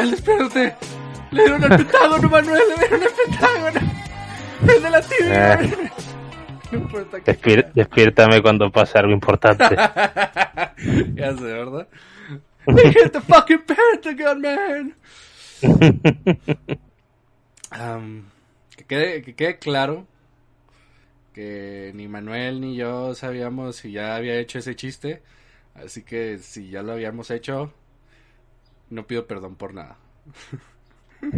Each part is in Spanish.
Manuel, espérate. Le dieron el pentágono, Manuel, le dieron el pentágono. El de la tibia. Eh. No importa que... Despier- despiértame cuando pase algo importante. ya sé, ¿verdad? We hit the fucking Pentagon, man. Um, que, quede, que quede claro que ni Manuel ni yo sabíamos si ya había hecho ese chiste. Así que si ya lo habíamos hecho, no pido perdón por nada.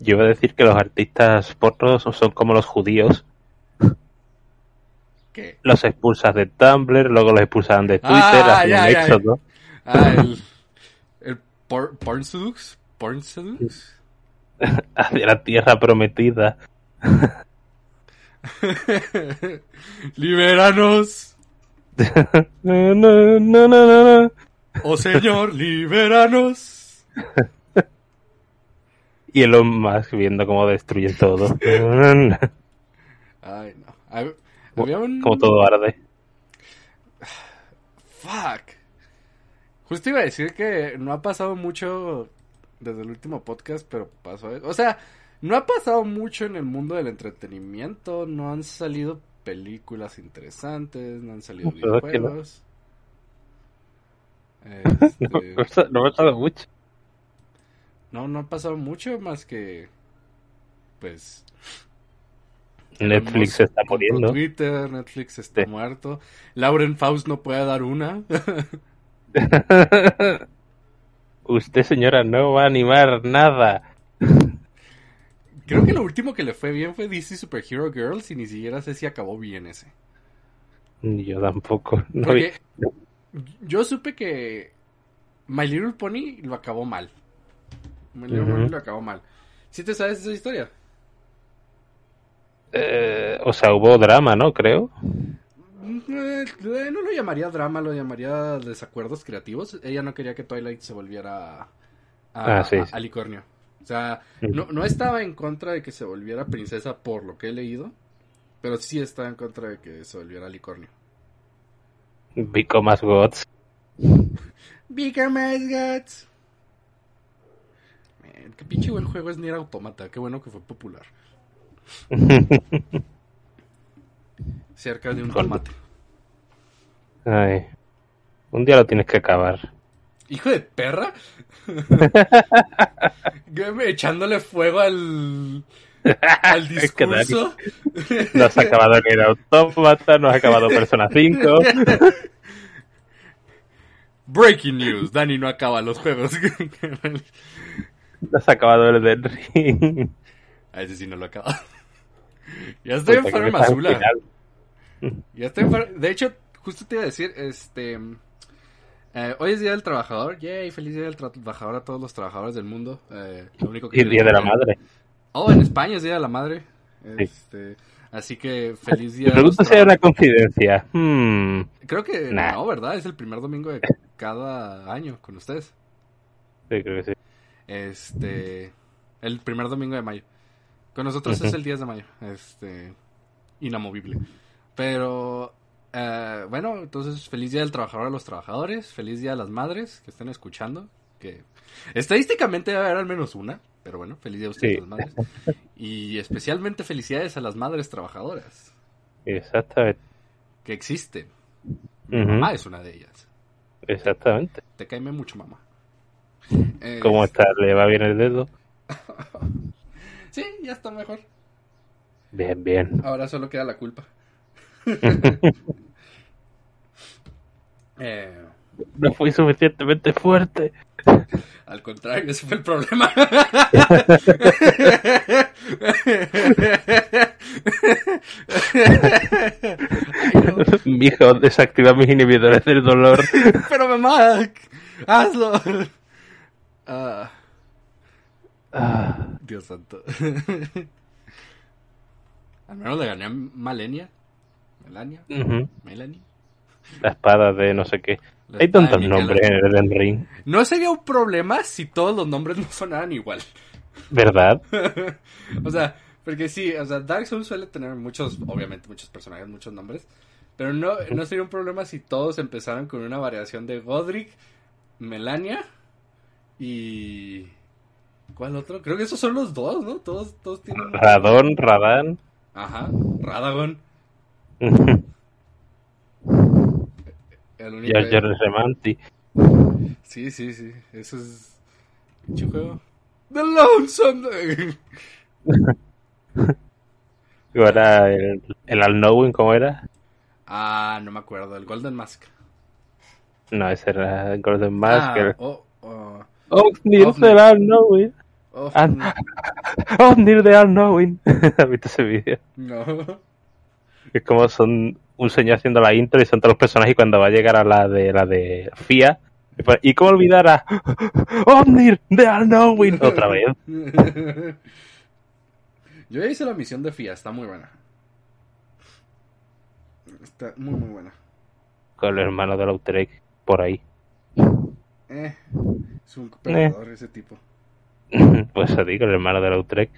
Yo iba a decir que los artistas pornos son como los judíos. ¿Qué? Los expulsas de Tumblr, luego los expulsaban de Twitter, Ah, hacían ya, ya. éxodo. Ah, el, el por, porn seduce. hacia la tierra prometida. Libéranos, No, no, no, no, no, no. Oh Señor, libéranos. Y Elon Musk viendo cómo destruyen todo. Ay, no. Hab- Había un... como todo arde. Fuck. Justo iba a decir que no ha pasado mucho desde el último podcast, pero pasó. O sea, no ha pasado mucho en el mundo del entretenimiento. No han salido películas interesantes, no han salido La verdad es que no. videojuegos. No, Este, no ha pasado mucho. no, no ha pasado mucho más que. Pues. Netflix se está muriendo. Twitter, Netflix está Sí. muerto. Lauren Faust no puede dar una. Usted, señora, no va a animar nada. Creo que lo último que le fue bien fue DC Superhero Girls y ni siquiera sé si acabó bien ese. Yo tampoco. No Porque yo supe que My Little Pony lo acabó mal. My Little. Pony lo acabó mal. ¿Sí te sabes esa historia? Eh, o sea, hubo drama, ¿no? Creo. Eh, no lo llamaría drama, lo llamaría desacuerdos creativos. Ella no quería que Twilight se volviera a, Ah, sí, a- sí. a Licornio. O sea, no estaba en contra de que se volviera princesa por lo que he leído, pero sí estaba en contra de que se volviera Licornio. Become as gods. Bigger Mascots. Man, qué pinche buen juego es Nier Automata. Qué bueno que fue popular. Cerca de un tomate. Ay. Un día lo tienes que acabar. Hijo de perra. Echándole fuego al, al discurso. no has acabado en el autómata, no has acabado Persona 5. Breaking news. Dani no acaba los juegos. No has acabado el Dead Ring. A ese sí no lo acaba. Ya estoy Azula. final. Ya estoy De hecho, justo te iba a decir, este... eh, hoy es Día del Trabajador. Yay, feliz Día del Tra- Trabajador a todos los trabajadores del mundo. Eh, lo único que Y Día de la Madre. Oh, en España es Día de la Madre. Sí. Este, así que feliz Día pregunto si una coincidencia. Hmm. Creo que Nah. no, ¿verdad? Es el primer domingo de cada año con ustedes. Sí, creo que sí. Este, el primer domingo de mayo. Con nosotros es el 10 de mayo. Este, inamovible. Pero, eh, bueno, entonces feliz día del trabajador a los trabajadores. Feliz día a las madres que estén escuchando. Que estadísticamente debe haber al menos una. Pero bueno, feliz día a ustedes Sí. las madres. Y especialmente felicidades a las madres trabajadoras Exactamente. que existen. Mamá es una de ellas. Exactamente. Te caeme mucho, mamá. Eh, ¿Cómo está? ¿Le va bien el dedo? Sí, ya está mejor. Bien, bien. Ahora solo queda la culpa. Eh, No fui suficientemente fuerte. al contrario, ese fue el problema. Mijo, desactiva mis inhibidores del dolor. Pero mamá, hazlo. Ah, Dios santo. Al menos le gané a Malenia. Melania. Melanie. La espada de no sé qué. La Hay tantos nombres en el Elden Ring. No sería un problema si todos los nombres no sonaran igual. ¿Verdad? o sea, porque sí, o sea, Dark Souls suele tener muchos, obviamente, muchos personajes, muchos nombres. Pero no, no sería un problema si todos empezaran con una variación de Godric, Melania y. ¿Cuál otro? Creo que esos son los dos, ¿no? Todos, todos tienen. Radón, Radán. Ajá, Radagon. El único. Jar Jar Remanti. Sí, sí, sí. Eso es. Pinche juego. The Lonesome. ¿Cómo era el, el Unknowing? ¿Cómo era? ah, no me acuerdo. El Golden Mask. No, ese era Golden Mask. Ah, el... oh, oh, Ofnir Ofnir. del Unknowing. oh, Ah. Ofnir del Unknowing. ¿Has visto ese vídeo? No. Es como son un señor haciendo la intro y son todos los personajes y cuando va a llegar a la de la de FIA. y ¿Y cómo olvidar a Omnir de Unknowing? Otra vez. Yo ya hice la misión de FIA, está muy buena. Está muy, muy buena. Con el hermano de Lautrec por ahí. Eh, es un perdedor ese tipo. Pues eso digo, el hermano de Lautrec.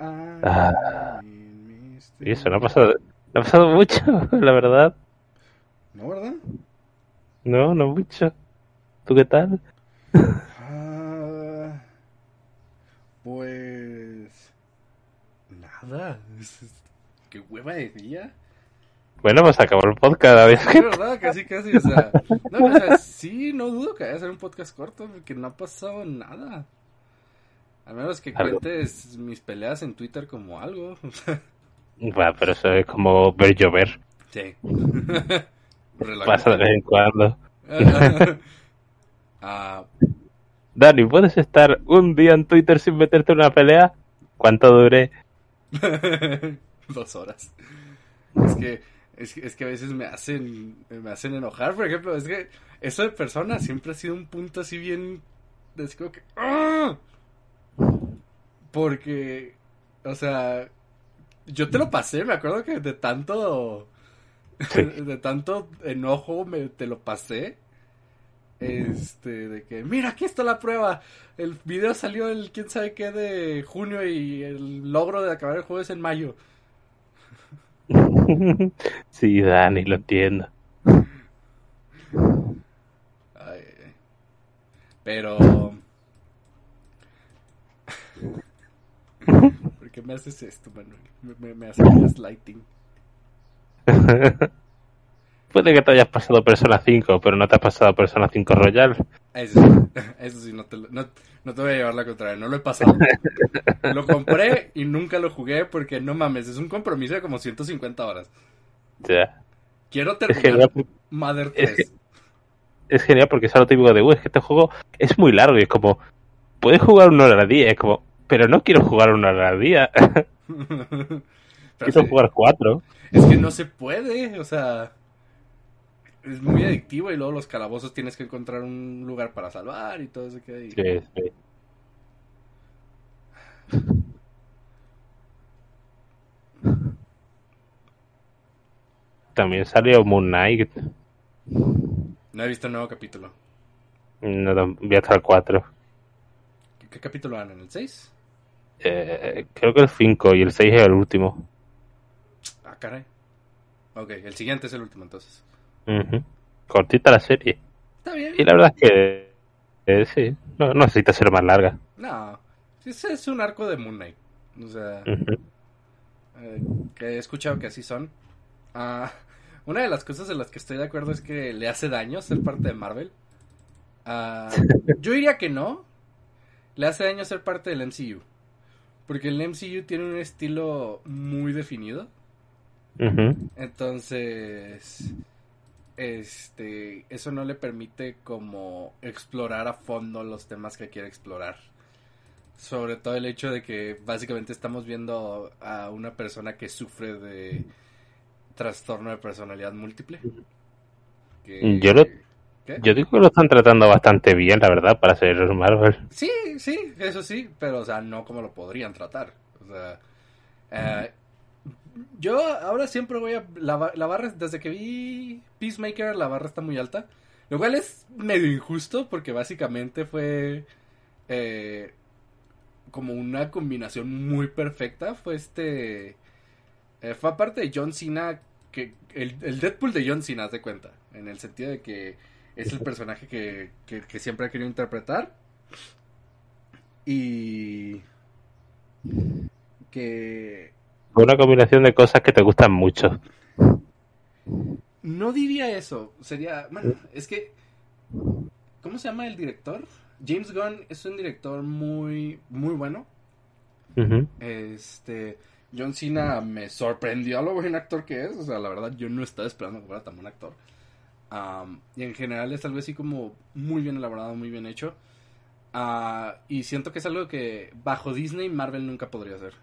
Ah. Y eso no ha pasado, no ha pasado mucho, la verdad. ¿No, verdad? No, no mucho. ¿Tú qué tal? Ah, pues... Nada. Qué hueva de día. Bueno, pues acabó el podcast. a ver. Sí, verdad, casi, casi. O sea, no, o sea, sí, no dudo que vaya a ser un podcast corto porque no ha pasado nada. A menos que Algo. cuentes mis peleas en Twitter como algo. Bueno, pero eso es como ver llover. sí. Pasa de vez en cuando. Ah, Dani, ¿puedes estar un día en Twitter sin meterte en una pelea? ¿Cuánto dure? dos horas. Es que, es que, es que a veces me hacen, me hacen enojar, por ejemplo, es que eso de persona siempre ha sido un punto así bien, es como que, ¡ah! Porque, o sea, yo te lo pasé, me acuerdo que de tanto, Sí. de tanto enojo me, te lo pasé. Este, de que, mira, aquí está la prueba. El video salió el quién sabe qué de junio y el logro de acabar el juego es en mayo. sí, Dani, lo entiendo. Ay, ay. Pero... ¿Por qué me haces esto, Manuel? Me, me, me haces gaslighting. Puede que te hayas pasado Persona 5, pero no te has pasado Persona 5 Royal. Eso sí, eso sí no, te, lo- no, no te voy a llevar la contraria, no lo he pasado. Lo compré y nunca lo jugué porque no mames, es un compromiso de como 150 horas. Ya. Quiero Es terminar genial, Mother es 3. es genial porque es algo típico de, uy, es que este juego es muy largo y es como, puedes jugar una hora al día. Es como, pero no quiero jugar una al día. Quiero sí, jugar cuatro. Es que no se puede, o sea, es muy adictivo y luego los calabozos tienes que encontrar un lugar para salvar y todo eso que hay. Sí, sí. También salió Moon Knight. No he visto el nuevo capítulo. No, vi hasta el 4. ¿Qué, qué capítulo van? ¿En el 6? Eh, creo que el 5 y el 6 es el último. Ah, caray. Ok, el siguiente es el último entonces. Cortita la serie. Está bien. Y la verdad es que eh, sí, no, no necesita ser más larga. No, ese es un arco de Moon Knight. O sea, eh, que he escuchado que así son. Ah, una de las cosas en las que estoy de acuerdo es que le hace daño ser parte de Marvel. Ah, yo diría que no. Le hace daño ser parte del MCU. Porque el MCU tiene un estilo muy definido. Entonces, este, eso no le permite como explorar a fondo los temas que quiere explorar. Sobre todo el hecho de que básicamente estamos viendo a una persona que sufre de trastorno de personalidad múltiple. Que- Yo lo- ¿Qué? Yo digo que lo están tratando bastante bien, la verdad, para ser Marvel. Sí, sí, eso sí, pero o sea, no como lo podrían tratar. O sea, eh, yo ahora siempre voy a... La barra, desde que vi Peacemaker, la barra está muy alta. Lo cual es medio injusto porque básicamente fue eh, como una combinación muy perfecta. Fue este... eh, fue aparte de John Cena, que el, el Deadpool de John Cena, haz de cuenta. En el sentido de que es el personaje que, que, que siempre ha querido interpretar. Y que Una combinación de cosas que te gustan mucho. no diría eso, sería, bueno, es que ¿cómo se llama el director? James Gunn es un director muy muy bueno. Este John Cena me sorprendió a lo buen actor que es, o sea, la verdad yo no estaba esperando que fuera tan buen actor. Am, y en general es algo así como muy bien elaborado, muy bien hecho. Ah, y siento que es algo que bajo Disney Marvel nunca podría hacer.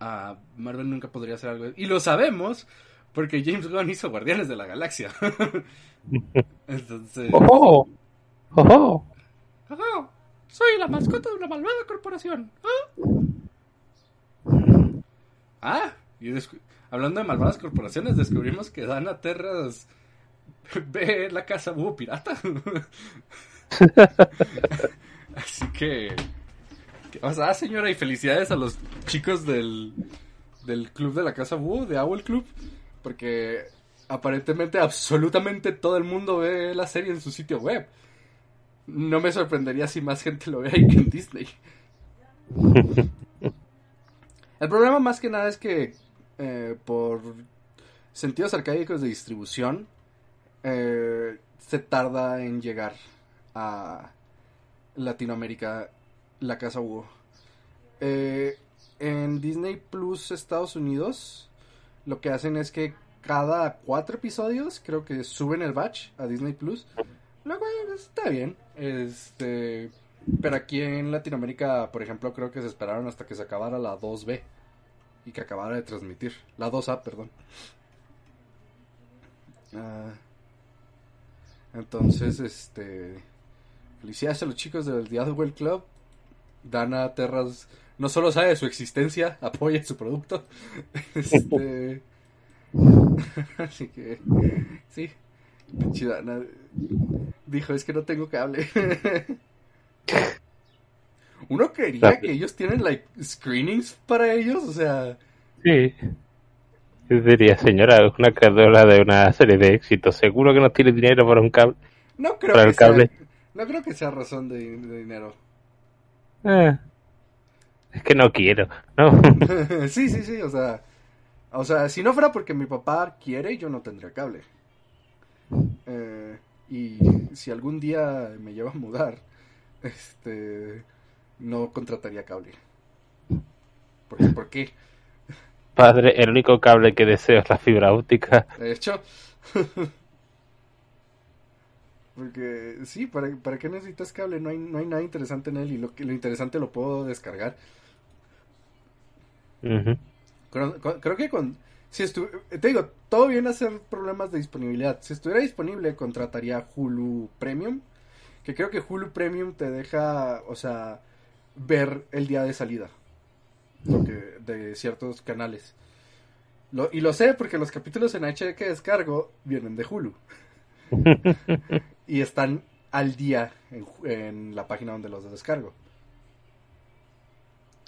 Ah, Marvel nunca podría hacer algo. Y lo sabemos porque James Gunn hizo Guardianes de la Galaxia. Entonces... ¡Oh! ¡Oh! Soy la mascota de una malvada corporación. ¿Ah? Ah, y descu- hablando de malvadas corporaciones, descubrimos que Dana Terras ve la casa búho pirata. Así que, que- O sea, señora, y felicidades a los chicos del, del club de la casa búho, de Owl Club, porque aparentemente absolutamente todo el mundo ve la serie en su sitio web. No me sorprendería si más gente lo ve ahí que en Disney. El problema más que nada es que eh, por sentidos arcaicos de distribución eh, se tarda en llegar a Latinoamérica la casa Hugo. Eh, en Disney Plus Estados Unidos lo que hacen es que cada cuatro episodios creo que suben el batch a Disney Plus. Lo cual está bien. Este, pero aquí en Latinoamérica, por ejemplo, creo que se esperaron hasta que se acabara la 2B y que acabara de transmitir. La 2A, perdón. Ah, entonces, este. Felicidades a los chicos del The Otherworld Club. Dana Terras no solo sabe de su existencia, apoya su producto. Este. Así que. Sí. Dana dijo: Es que no tengo cable. Uno creería que ellos tienen, like, screenings para ellos, o sea. Sí. Yo diría, señora, es una creadora de una serie de éxitos. Seguro que no tiene dinero para un cable. No creo Para que el cable. sea. No creo que sea razón de, de dinero. Eh, es que no quiero, ¿no? sí, sí, sí, o sea. O sea, si no fuera porque mi papá quiere, yo no tendría cable. Eh, y si algún día me lleva a mudar, este. No contrataría cable. ¿Por, ¿por qué? Padre, el único cable que deseo es la fibra óptica. De hecho. Porque sí, ¿para, ¿para qué necesitas cable? No hay, no hay nada interesante en él y lo, que- lo interesante lo puedo descargar. Creo, que con... Si te digo, todo viene a ser problemas de disponibilidad. Si estuviera disponible, contrataría Hulu Premium. Que creo que Hulu Premium te deja, o sea, ver el día de salida. Lo que, de ciertos canales. Lo- y lo sé porque los capítulos en HD que descargo vienen de Hulu. y están al día en la página donde los descargo.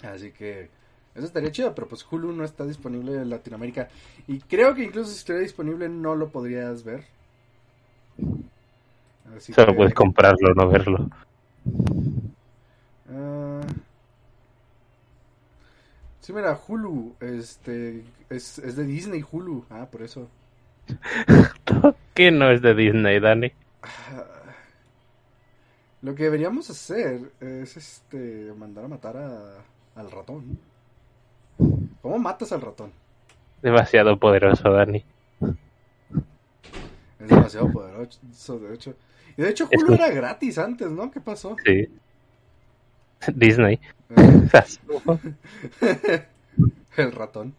Así que eso estaría chido, pero pues Hulu no está disponible en Latinoamérica. Y creo que incluso si estuviera disponible no lo podrías ver. Así Solo que- puedes comprarlo, no verlo. Ah. Sí, mira, Hulu, este, es, es de Disney Hulu. Ah, por eso. ¿Qué no es de Disney, Dani? Lo que deberíamos hacer es este mandar a matar a, al ratón. ¿Cómo matas al ratón? Demasiado poderoso, Dani. Es demasiado poderoso, de hecho. Y de hecho Hulu era gratis antes, ¿no? ¿Qué pasó? Sí. Disney. El ratón.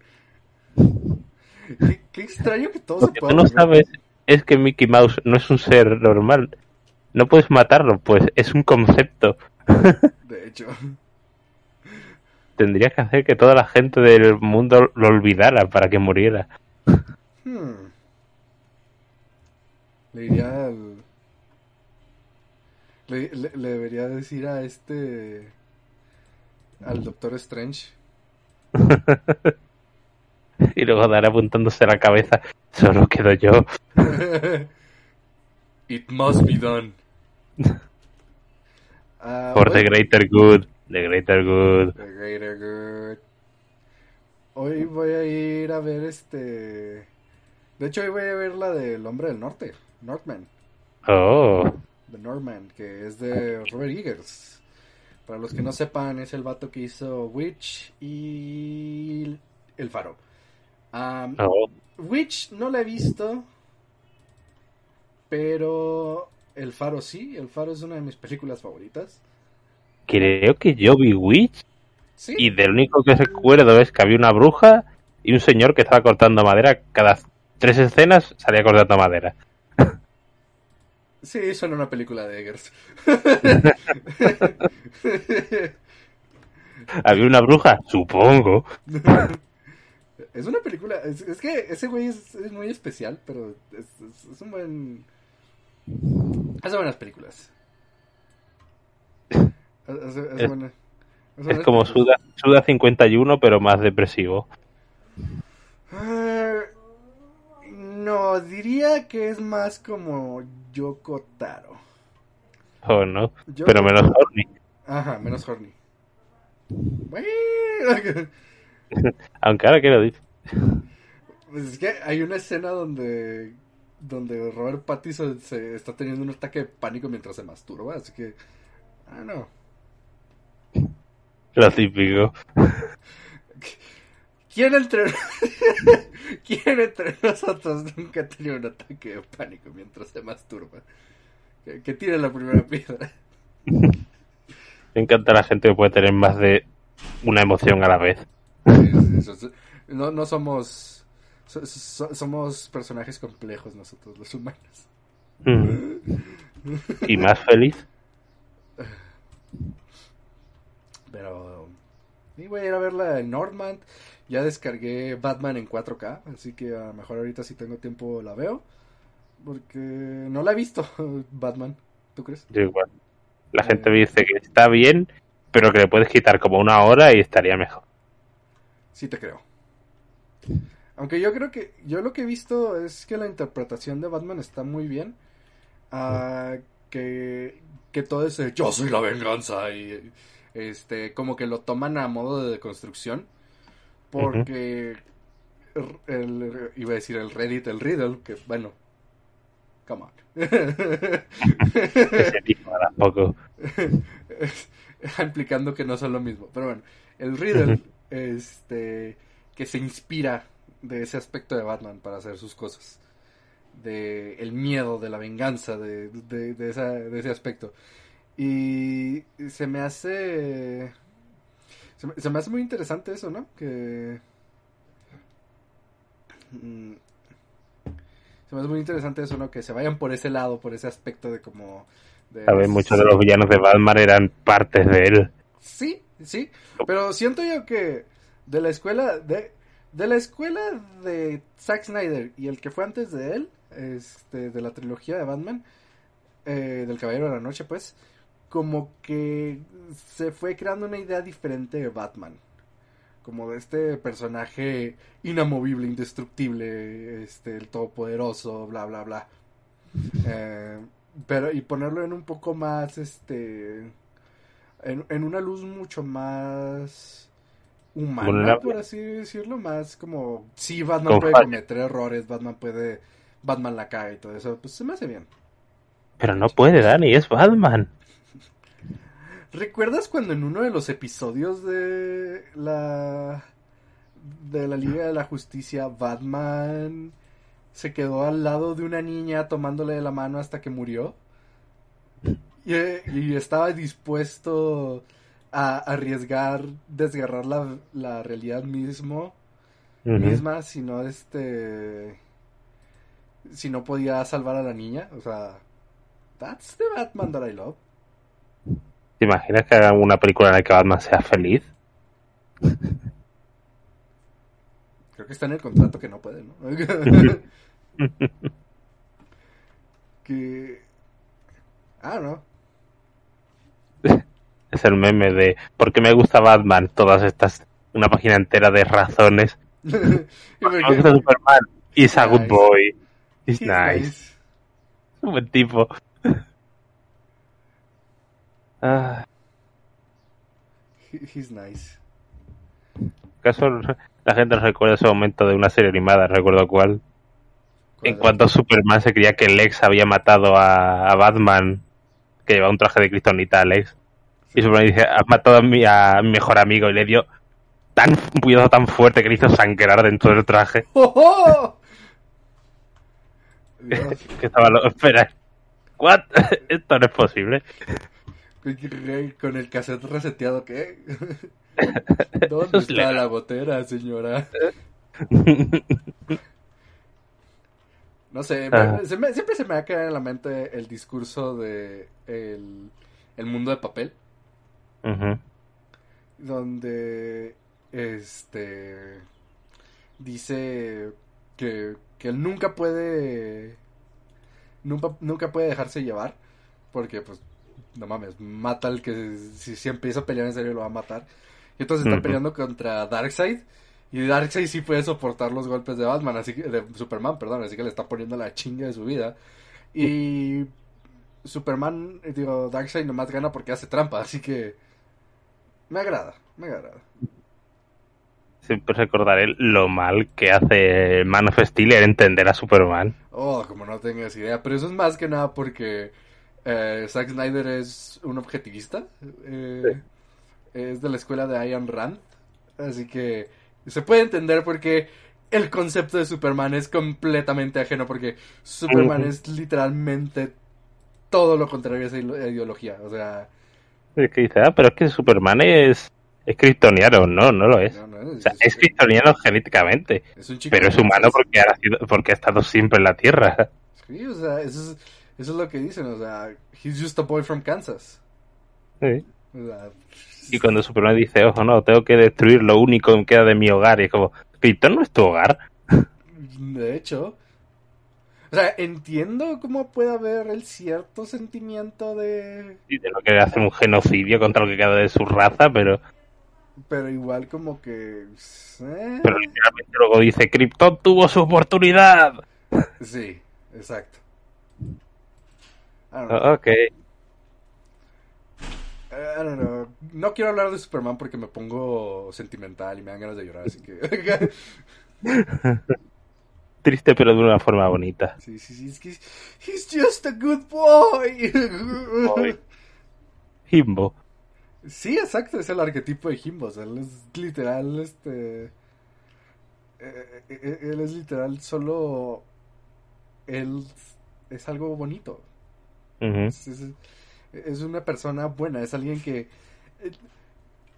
Qué, qué extraño que todo Lo se que tú no sabes es que Mickey Mouse no es un ser normal. No puedes matarlo, pues es un concepto. De hecho. Tendrías que hacer que toda la gente del mundo lo olvidara para que muriera. Hmm. Le diría al... Le, le- le debería decir a este... Al Doctor Strange. Y luego dar apuntándose la cabeza. Solo quedo yo. It must be done. Ah, For the hoy- greater good. The greater good. The greater good. Hoy voy a ir a ver este. De hecho, hoy voy a ver la del Hombre del Norte, Northman. Oh. The Northman, que es de Robert Eggers. Para los que no sepan, es el vato que hizo Witch y El Faro. Oh. Witch no la he visto, pero El Faro sí. El Faro es una de mis películas favoritas. Creo que yo vi Witch Sí. y del único que recuerdo es que había una bruja y un señor que estaba cortando madera. Cada tres escenas salía cortando madera. Sí, suena una película de Eggers. ¿Había una bruja? Supongo. es una película. Es, es que ese güey es, es muy especial, pero es, un buen. Hace buenas películas. Hace- buena- hace Es como. Suda, Suda 51, pero más depresivo. Ah, no, diría que es más como Yoko Taro. Oh, no. Pero menos horny. Ajá, menos horny. Bueno, Aunque ahora que lo dices. Pues es que hay una escena donde donde Robert Pattinson se está teniendo un ataque de pánico mientras se masturba, así que ah no. Lo típico. ¿Quién entre ¿Quién entre nosotros nunca ha tenido un ataque de pánico mientras se masturba? Que, que tire la primera piedra. Me encanta la gente que puede tener más de una emoción a la vez. No, no somos so- so- somos personajes complejos nosotros los humanos. Mm. Y más feliz. Pero sí, voy a ir a ver la de Northman. Ya descargué Batman en 4K, así que a lo mejor ahorita si tengo tiempo la veo. Porque no la he visto, Batman. ¿Tú crees? Yo igual. La gente me dice que está bien, pero que le puedes quitar como una hora y estaría mejor. Sí te creo. Aunque yo creo que yo lo que he visto es que la interpretación de Batman está muy bien. Ah, que, que todo ese yo soy la venganza y este como que lo toman a modo de deconstrucción porque el, el- iba a decir el Reddit, el Riddle, que bueno, come on. Ese tipo tampoco. implicando que no son lo mismo. Pero bueno, el Riddle, este, que se inspira de ese aspecto de Batman para hacer sus cosas. De el miedo, de la venganza, de, de, de esa- de ese aspecto. Y se me hace... Se me, se me hace muy interesante eso, ¿no? Que... mm, Se me hace muy interesante eso, ¿no? Que se vayan por ese lado, por ese aspecto de como... de- muchos de los villanos de Batman eran partes de él. Sí, sí, pero siento yo que de la escuela de de la escuela de Zack Snyder y el que fue antes de él, este de la trilogía de Batman, eh, del Caballero de la Noche, pues, como que se fue creando una idea diferente de Batman, como de este personaje inamovible, indestructible, este el todopoderoso, bla bla bla. Eh, pero y ponerlo en un poco más este en, en una luz mucho más humana, Vulnerable. por así decirlo, más como sí Batman Con puede cometer errores, Batman puede Batman la caga y todo eso, pues se me hace bien. Pero no puede, Dani, es Batman. ¿Recuerdas cuando en uno de los episodios de la de la Liga de la Justicia Batman se quedó al lado de una niña tomándole de la mano hasta que murió? Y, y estaba dispuesto a arriesgar desgarrar la, la realidad mismo misma si no este si no podía salvar a la niña, o sea, that's the Batman that I love. ¿Te imaginas que hagan una película en la que Batman sea feliz? Creo que está en el contrato que no puede, ¿no? que... Ah, no. Es el meme de ¿por qué me gusta Batman? Todas estas, una página entera de razones. Me gusta Superman. He's a good boy. He's He's nice. nice. un buen tipo. Ah, He- He's nice. ¿Acaso la gente no recuerda ese momento de una serie animada? Recuerdo cuál. En cuanto Superman se creía que Lex había matado a, a Batman, que llevaba un traje de cristonita a Lex. Y Superman dice, has matado a mi, a mi mejor amigo y le dio tan un puñetazo tan fuerte que le hizo sangrar dentro del traje. ¡Oh, oh! Que estaba lo... Espera. ¿What? Esto no es posible. Con el cassette reseteado, ¿qué? ¿Dónde está la botera, señora? No sé, Ah. me- se me- siempre se me va a quedar en la mente el discurso de el, el mundo de papel, donde este dice que, que él nunca puede nunca, nunca puede dejarse llevar porque pues no mames, mata al que si, si empieza a pelear en serio lo va a matar. Y entonces está peleando contra Darkseid y Darkseid sí puede soportar los golpes de Batman, así que de Superman, perdón, así que le está poniendo la chinga de su vida. Y Superman, digo, Darkseid nomás gana porque hace trampa, así que me agrada, me agrada. Siempre recordaré lo mal que hace Man of Steel en entender a Superman. Oh, como no tengas idea, pero eso es más que nada porque eh, Zack Snyder es un objetivista, eh, es de la escuela de Ayn Rand, así que se puede entender porque el concepto de Superman es completamente ajeno porque Superman es literalmente todo lo contrario a esa ideología, o sea, Es que dice, ah, pero es que Superman es, es kryptoniano. No, no lo es. no, no, O sea, es kryptoniano genéticamente, es pero es humano porque ha, nacido- porque ha estado siempre en la Tierra. Sí, o sea, eso es, eso es lo que dicen, o sea, he's just a boy from Kansas. Sí. O sea, Y cuando Superman dice, ojo, no, tengo que destruir lo único que queda de mi hogar, y es como, Krypton no es tu hogar. De hecho. O sea, entiendo cómo puede haber el cierto sentimiento de... Y de no querer hacer un genocidio contra lo que queda de su raza, pero, Pero igual como que... ¿eh? pero literalmente luego dice, Krypton tuvo su oportunidad. Sí, exacto. I don't know. Ok. I don't know. No quiero hablar de Superman porque me pongo sentimental y me dan ganas de llorar, así que... Triste, pero de una forma bonita. sí, sí, sí, es que... He's just a good boy. Boy. Himbo. Sí, exacto, es el arquetipo de Jimbo. O sea, él es literal, este. eh, eh, él es literal solo. Él es algo bonito. Es, es- es una persona buena, es alguien que. eh,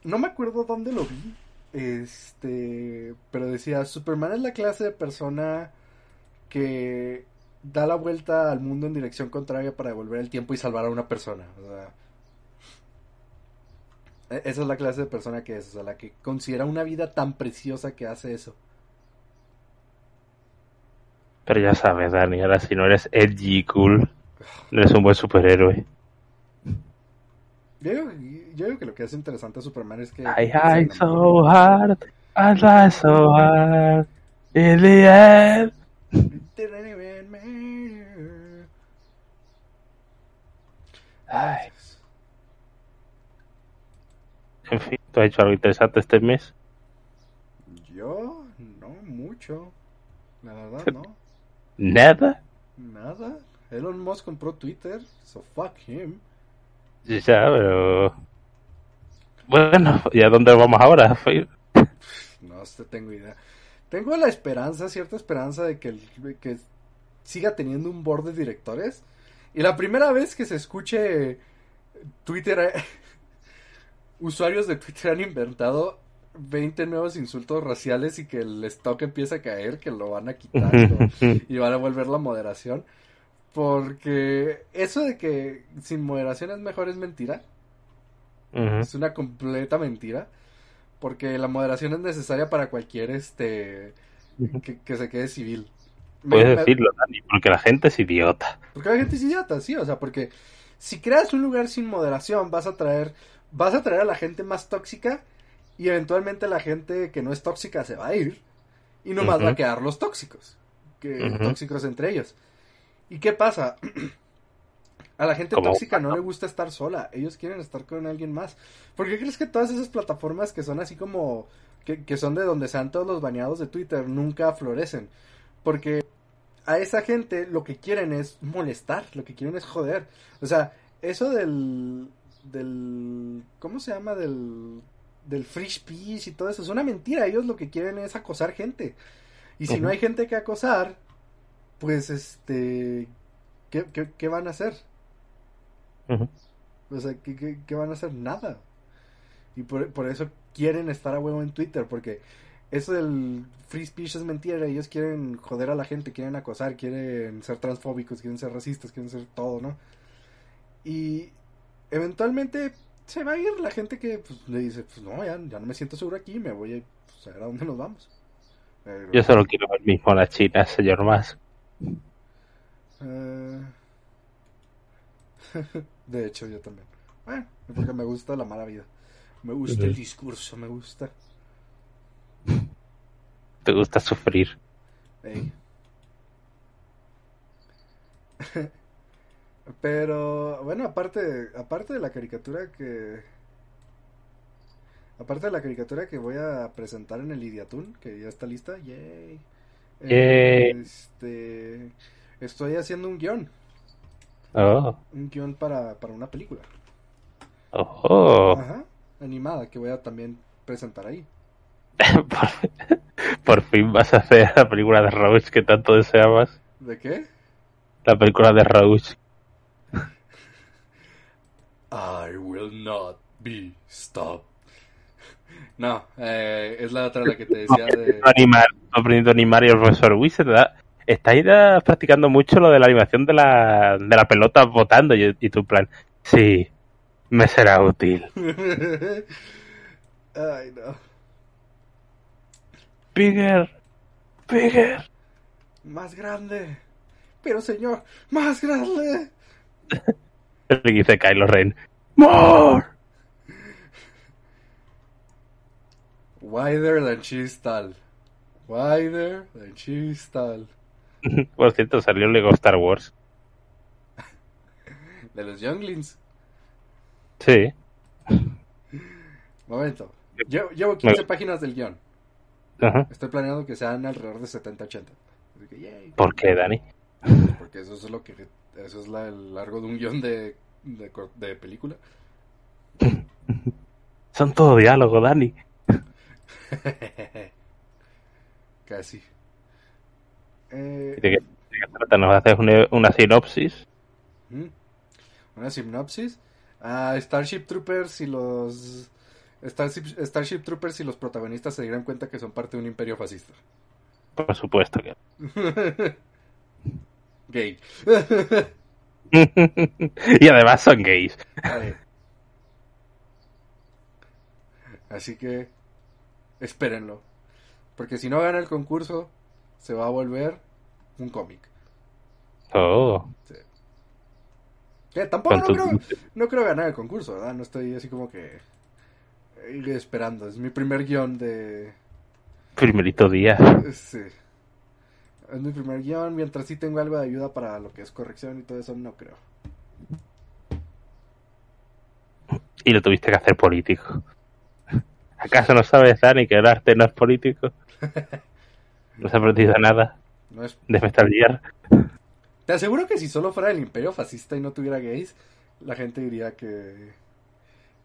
no me acuerdo dónde lo vi. Este. Pero decía: Superman es la clase de persona que da la vuelta al mundo en dirección contraria para devolver el tiempo y salvar a una persona. O sea. e- Esa es la clase de persona que es, o sea, la que considera una vida tan preciosa que hace eso. Pero ya sabes, Dani, ahora si no eres edgy cool, no eres un buen superhéroe. Yo digo, yo digo que lo que es interesante a Superman es que... I hide so hard, I lie so hard, in the end. Ay. En fin, ¿tú has hecho algo interesante este mes? Yo, no mucho. La verdad, no. Nada. Nada. Elon Musk compró Twitter, so fuck him. Ya, pero... Bueno, ¿y a dónde vamos ahora? No sé, tengo idea. Tengo la esperanza, cierta esperanza de que, el- que siga teniendo un board de directores. Y la primera vez que se escuche Twitter, usuarios de Twitter han inventado 20 nuevos insultos raciales y que el stock empieza a caer, que lo van a quitar ¿no? y van a volver la moderación. Porque eso de que sin moderación es mejor es mentira. Es una completa mentira. Porque la moderación es necesaria para cualquier este que, que se quede civil. Puedes me- decirlo, Dani, porque la gente es idiota. Porque la gente es idiota, sí, o sea, porque si creas un lugar sin moderación, vas a traer, vas a traer a la gente más tóxica y eventualmente la gente que no es tóxica se va a ir y nomás Ujú. va a quedar los tóxicos, que tóxicos entre ellos. ¿Y qué pasa? A la gente tóxica no le gusta estar sola, ellos quieren estar con alguien más. ¿Por qué crees que todas esas plataformas que son así como, que, que son de donde sean todos los bañados de Twitter, nunca florecen? Porque a esa gente lo que quieren es molestar, lo que quieren es joder. O sea, eso del, del, ¿cómo se llama? Del, del free speech y todo eso, es una mentira, ellos lo que quieren es acosar gente. Y si no hay gente que acosar, pues este, ¿qué, qué, qué van a hacer? O sea, ¿qué, qué, qué van a hacer? Nada. Y por, por eso quieren estar a huevo en Twitter, porque eso del free speech es mentira. Ellos quieren joder a la gente, quieren acosar, quieren ser transfóbicos, quieren ser racistas, quieren ser todo, ¿no? Y eventualmente se va a ir la gente que pues, le dice, pues no, ya, ya no me siento seguro aquí, me voy a, pues, a ver a dónde nos vamos. Pero, Yo solo quiero ver mismo la China, señor más. Eh, de hecho, yo también. Bueno, porque me gusta la mala vida. Me gusta el discurso, me gusta. Te gusta sufrir. Pero, bueno, aparte, aparte de la caricatura que... Aparte de la caricatura que voy a presentar en el Idiatún, que ya está lista, yay. Yay. Este, estoy haciendo un guion, Oh, un guion para, para una película. oh. Ajá, animada, que voy a también presentar ahí. por, por fin vas a hacer la película de Roach que tanto deseabas. ¿De qué? La película de Roach. I will not be stopped. No, eh, es la otra la que te decía de... Animar, aprendiendo a animar y el profesor Wizard, ¿verdad? Estáis practicando mucho lo de la animación de la, de la pelota botando y, y tu plan. Sí, me será útil. Ay, no. Bigger, bigger. Más grande. Pero señor, más grande. Le dice Kylo Ren. More. Wider than Chistal. Wider than Chistal. Por cierto, salió Lego Star Wars. De los Younglings. Sí. Momento. Llevo, llevo 15 Me- páginas del guion. Ajá. Estoy planeando que sean alrededor de 70-80. Así que, yay. ¿Por qué, Dani? Porque eso es lo que. Eso es la, el largo de un guion de, de, de película. Son todo diálogo, Dani. Casi. Eh, ¿De qué, de qué trata? ¿Nos haces una, una sinopsis? ¿Mm? Una sinopsis. Ah, Starship Troopers y los. Starship, Starship Troopers y los protagonistas se dieron cuenta que son parte de un imperio fascista. Por supuesto que. Gay. y además son gays. Así que. Espérenlo. Porque si no gana el concurso, se va a volver un cómic. Oh. Que tampoco no ¿Cuánto- creo, no creo ganar el concurso, ¿verdad? No estoy así como que. eh, esperando. Es mi primer guion de. Primerito día. Sí. Es mi primer guion. Mientras sí tengo algo de ayuda para lo que es corrección y todo eso, no creo. Y lo tuviste que hacer político. ¿Acaso no sabes, Dani, que el arte no es político? ¿No has aprendido nada No es... de Metal Gear? Te aseguro que si solo fuera el imperio fascista y no tuviera gays, la gente diría que.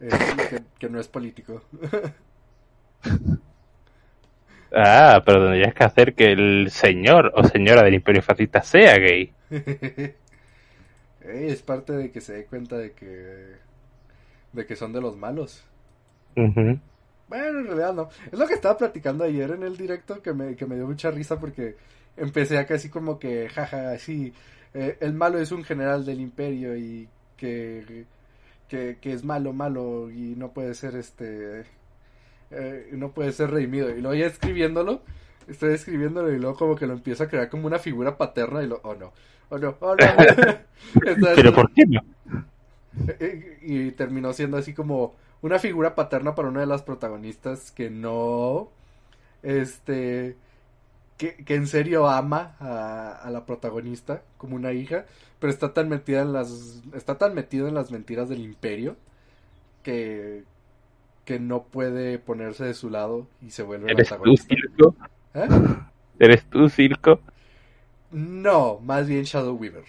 eh, que, que no es político. Ah, pero tendrías que hacer que el señor o señora del imperio fascista sea gay. Es parte de que se dé cuenta de que. de que son de los malos. Bueno, en realidad no. Es lo que estaba platicando ayer en el directo que me, que me dio mucha risa porque empecé a casi como que, jaja, así, eh, el malo es un general del imperio y que, que, que es malo, malo y no puede ser este, eh, no puede ser redimido. Y luego ya escribiéndolo, estoy escribiéndolo y luego como que lo empiezo a crear como una figura paterna y lo, oh no, oh no, oh no. Entonces, Pero ¿por qué no? eh, y terminó siendo así como una figura paterna para una de las protagonistas que no este que, que en serio ama a, a la protagonista como una hija, pero está tan metida en las está tan metido en las mentiras del imperio que que no puede ponerse de su lado y se vuelve el ¿Eres tú, antagonista. Circo? ¿Eh? ¿Eres tú, Circo? No, más bien Shadow Weaver.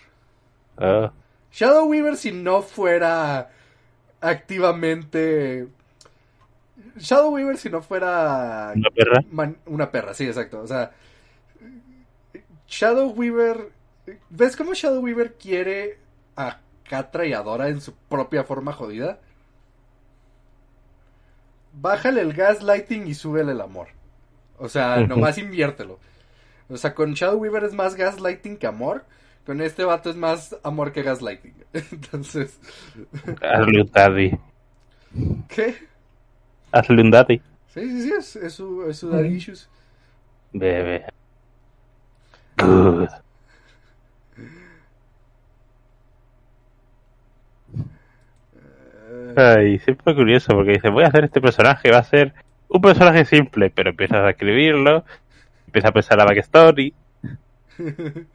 Ah, Shadow Weaver si no fuera activamente Shadow Weaver si no fuera ¿Una perra? man- una perra, sí, exacto. O sea, Shadow Weaver. ¿Ves cómo Shadow Weaver quiere a Catra y a Dora en su propia forma jodida? Bájale el gaslighting y súbele el amor. O sea, nomás inviértelo. O sea, con Shadow Weaver es más gaslighting que amor. Con este vato es más amor que gaslighting. Entonces, Hazle un daddy. ¿qué? Hazle un daddy. Sí, sí, sí, es, es su, es su daddy issues. Bebe. Good. Ay, siempre curioso porque dice, voy a hacer este personaje, va a ser un personaje simple, pero empiezas a escribirlo, empiezas a pensar la backstory,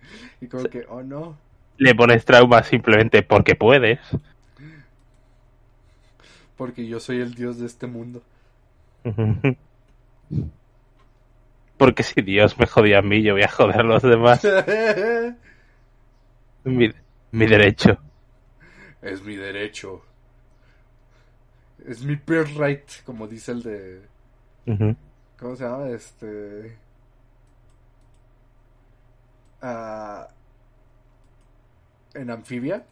y como que, oh no. le pones trauma simplemente porque puedes. Porque yo soy el dios de este mundo. Porque si Dios me jodía a mí, yo voy a joder a los demás. Mi, mi derecho. es mi derecho. Es mi birthright, como dice el de... ¿Cómo se llama? Este... En Amphibia.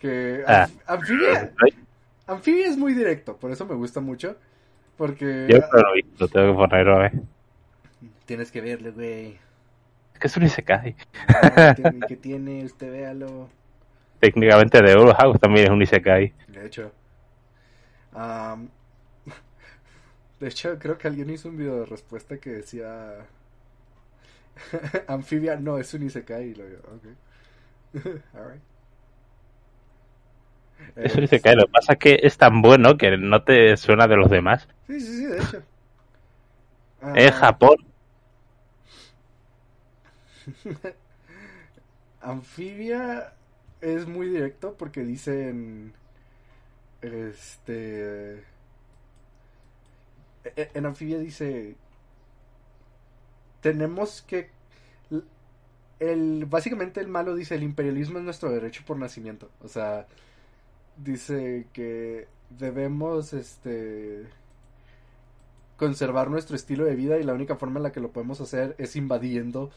Que... Ah. Amphibia... Amphibia es muy directo, por eso me gusta mucho. Porque... Yo no lo he visto, tengo que ponerlo. Tienes que verlo, güey. Es que es un Isekai. Ah, tiene- que tiene? Usted véalo. Técnicamente de House también es un Isekai. De hecho. de hecho, creo que alguien hizo un video de respuesta que decía. Anfibia no es un Isekai. Lo yo, ok. Alright. Es un Eh, Isekai, lo que pasa es que es tan bueno que no te suena de los demás. Sí, sí, sí, de hecho. Ah, Es Japón. Anfibia es muy directo porque dicen. Este. e- En Anfibia dice. Tenemos que. El, básicamente el malo dice: el imperialismo es nuestro derecho por nacimiento. O sea, dice que debemos. Este. Conservar nuestro estilo de vida y la única forma en la que lo podemos hacer es invadiendo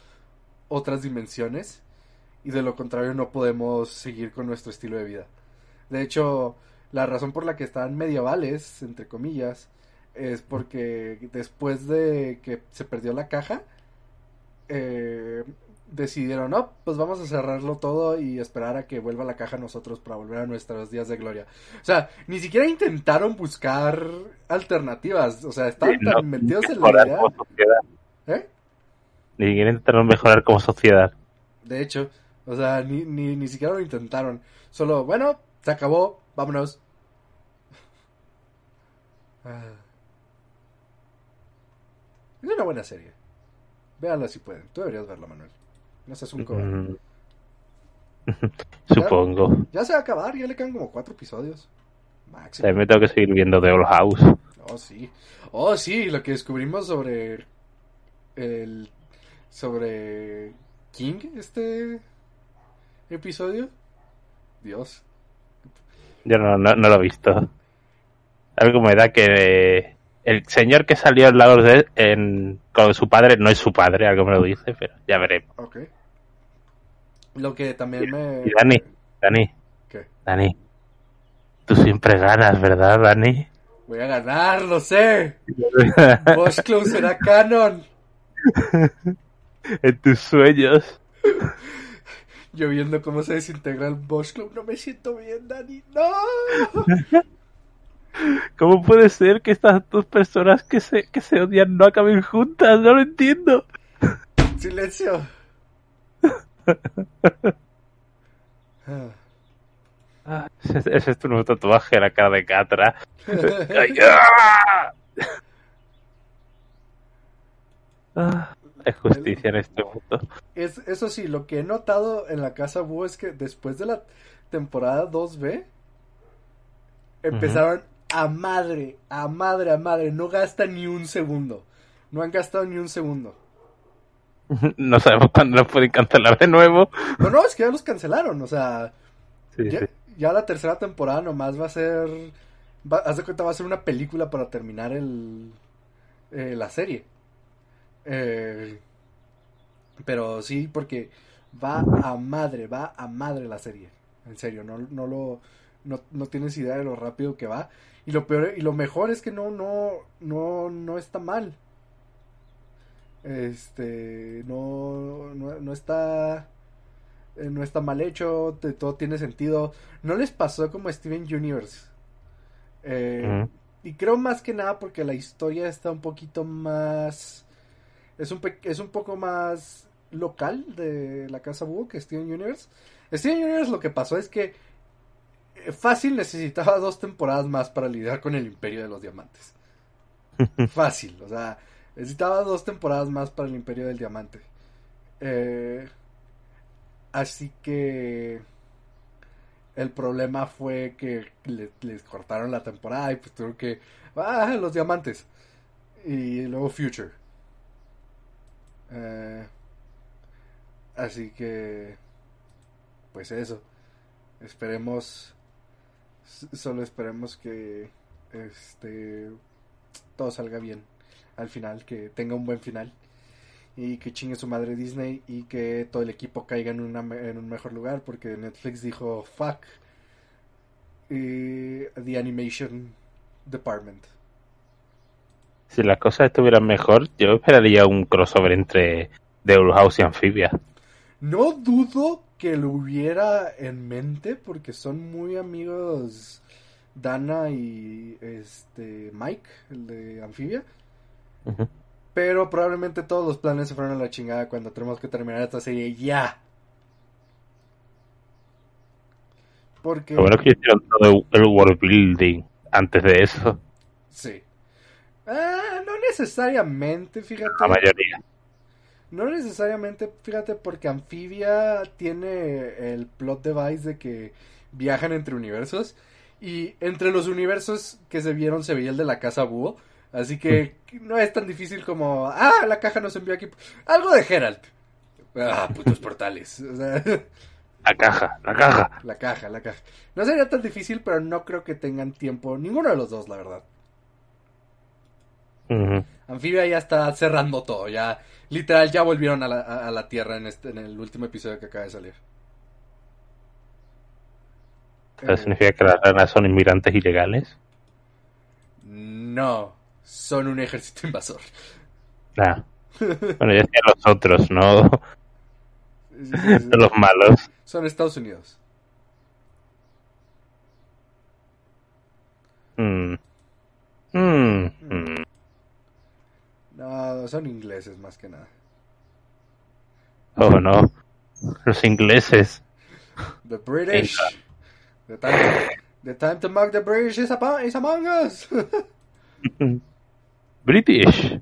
otras dimensiones y de lo contrario no podemos seguir con nuestro estilo de vida. De hecho, la razón por la que están medievales, entre comillas, es porque después de que se perdió la caja, eh, decidieron, no, pues vamos a cerrarlo todo y esperar a que vuelva la caja a nosotros para volver a nuestros días de gloria. O sea, ni siquiera intentaron buscar alternativas, o sea, estaban tan metidos en la idea. ¿Eh? Ni siquiera intentaron mejorar como sociedad. De hecho, o sea, ni, ni, ni siquiera lo intentaron. Solo, bueno, se acabó, vámonos. Ah. Es una buena serie. Véanla si pueden. Tú deberías verla, Manuel. No seas un cobarde. Supongo. Ya se va a acabar, ya le quedan como cuatro episodios. Máximo. También me tengo que seguir viendo The Old House. Oh, sí. Oh, sí, lo que descubrimos sobre el sobre King este episodio. Dios. Yo no, no, no lo he visto. Algo me da que el señor que salió en Lagos de en, con su padre no es su padre, algo me lo dice, pero ya veremos. Ok. Lo que también me Y Dani, Dani, ¿Qué? Dani, tú siempre ganas, ¿verdad, Dani? Voy a ganar, lo sé. Bosch Close será canon. en tus sueños. Yo viendo cómo se desintegra el Bosch Club, no me siento bien, Dani. ¡No! ¿Cómo puede ser que estas dos personas que se, que se odian no acaben juntas? No lo entiendo. Silencio. Ah. Ese, ese es tu nuevo tatuaje en la cara de Catra. Ay, ah. Ah, es justicia en este momento. Es, eso sí, lo que he notado en la casa Búho es que después de la temporada 2B empezaron a madre, a madre, a madre. No gastan ni un segundo. No han gastado ni un segundo. no sabemos cuándo los pueden cancelar de nuevo. No, no, es que ya los cancelaron. O sea, Sí, ya, sí. ya la tercera temporada nomás va a ser. Va, haz de cuenta, va a ser una película para terminar el, eh, la serie. Eh, pero sí, porque va a madre, va a madre la serie. En serio, no, no lo. No, no tienes idea de lo rápido que va. Y lo peor, y lo mejor es que no, no, no, no está mal. Este, no, no, no está, eh, no está mal hecho, te- todo tiene sentido. No les pasó como a Steven Universe. Eh. Y creo más que nada porque la historia está un poquito más, es un, es un poco más local de la casa Búho que Steven Universe. Steven Universe lo que pasó es que fácil necesitaba dos temporadas más para lidiar con el Imperio de los Diamantes. Fácil, o sea, necesitaba dos temporadas más para el Imperio del Diamante. Eh, así que el problema fue que le- les cortaron la temporada y pues tuvieron que... Ah, los diamantes. Y luego Future. Eh, así que... Pues eso. Esperemos... Solo esperemos que... Este... Todo salga bien. Al final. Que tenga un buen final. Y que chingue su madre Disney. Y que todo el equipo caiga en, una, en un mejor lugar. Porque Netflix dijo... Fuck. eh, the Animation Department. Si las cosas estuvieran mejor, yo esperaría un crossover entre Deul House y Amphibia. No dudo que lo hubiera en mente porque son muy amigos Dana y este Mike, el de Anfibia. Pero probablemente todos los planes se fueron a la chingada cuando tenemos que terminar esta serie ya. Porque Lo bueno que hicieron todo el world building antes de eso, sí. Ah, no necesariamente, fíjate. la mayoría. No necesariamente, fíjate, porque Amphibia tiene el plot device de que viajan entre universos. Y entre los universos que se vieron se veía el de la casa búho. Así que no es tan difícil como, ah, la caja nos envió aquí. Algo de Geralt. Ah, putos portales. O sea, La caja, la caja. la caja, la caja. No sería tan difícil, pero no creo que tengan tiempo. Ninguno de los dos, la verdad. Ujú. Anfibia ya está cerrando todo, ya literal ya volvieron a la, a- a la Tierra en este en el último episodio que acaba de salir. ¿Eso Eh, significa que las ranas son inmigrantes ilegales? no, son un ejército invasor. Nah. Bueno, yo decía los otros, no, Sí, los malos. Son Estados Unidos. Mm. Mm. Mm. No, son ingleses más que nada. Oh, no. Los ingleses. The British. The time, the time to mock the British is, upon, is among us. British.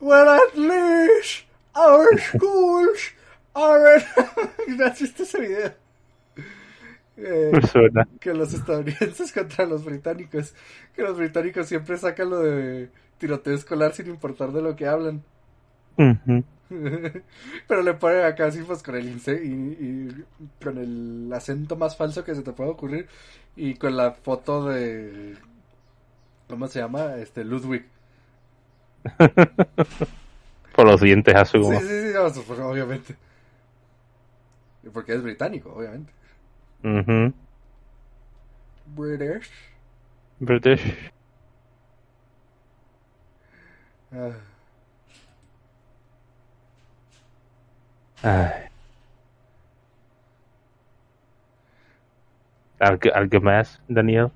well, at least our schools are. ¿Has visto ese video? Eh, que los estadounidenses contra los británicos. Que los británicos siempre sacan lo de tiroteo escolar sin importar de lo que hablan. Ujú. Pero le ponen acá así pues con el y, y con el acento más falso que se te pueda ocurrir y con la foto de ¿cómo se llama? Este Ludwig. Por los dientes Sí, asumo. sí, sí, no, pues, obviamente. Porque es británico, obviamente. Ujú. British. British. Ay. ¿Algo, algo más, Daniel?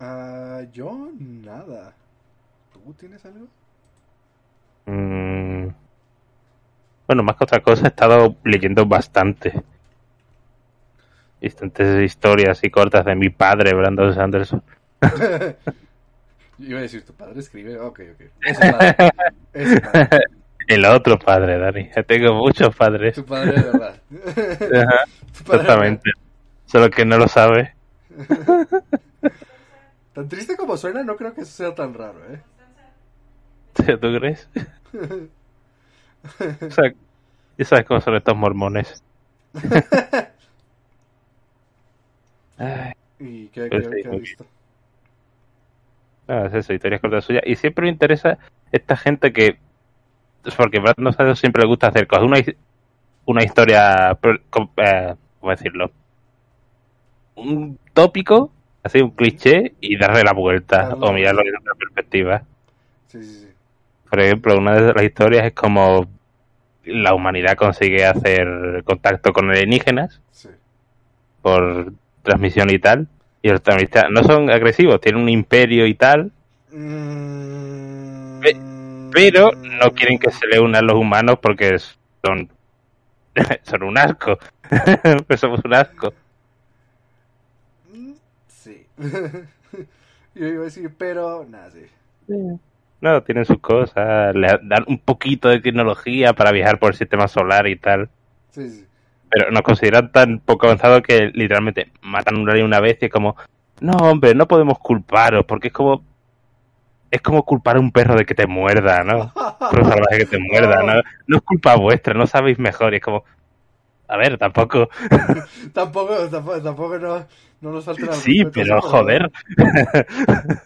ah, yo nada. ¿Tú tienes algo? Mm. Bueno, más que otra cosa, he estado leyendo bastante. Bastantes historias y cortas de mi padre, Brandon Sanderson. Iba a decir, tu padre escribe. Ok, ok. Ese padre. Ese padre. El otro padre, Dani. Yo tengo muchos padres. Tu padre de verdad. Ajá, Tu padre de exactamente. Solo que no lo sabe. Tan triste como suena, no creo que eso sea tan raro, ¿eh? ¿Tú crees? O sea, ya sabes cómo son estos mormones. Ay, ¿Y qué, Pues qué, sí, qué has muy visto? No, es eso, historias cortas suyas. Y siempre me interesa esta gente que. Porque Brandon Sanderson siempre le gusta hacer cosas. Una, una historia. eh, ¿Cómo decirlo? Un tópico, así un cliché, y darle la vuelta. Darle o mirarlo desde otra perspectiva. Sí, sí, sí. Por ejemplo, una de las historias es como la humanidad consigue hacer contacto con alienígenas sí. por transmisión y tal. Y los transmistas no son agresivos, tienen un imperio y tal, Mm, Pe- pero no quieren que se le unan los humanos porque son, son un asco. pues somos un asco. Sí. Yo iba a decir, pero, nada, sí. No, tienen sus cosas, le dan un poquito de tecnología para viajar por el sistema solar y tal. Sí, sí. Pero nos consideran tan poco avanzados que literalmente matan a un alien una vez y es como, no hombre, no podemos culparos, porque es como, es como culpar a un perro de que te muerda, ¿no? Un salvaje que te muerda, ¿no? No es culpa vuestra, no sabéis mejor, y es como, a ver, tampoco, tampoco, tampoco, tampoco no, no nos falta sí, pero joder.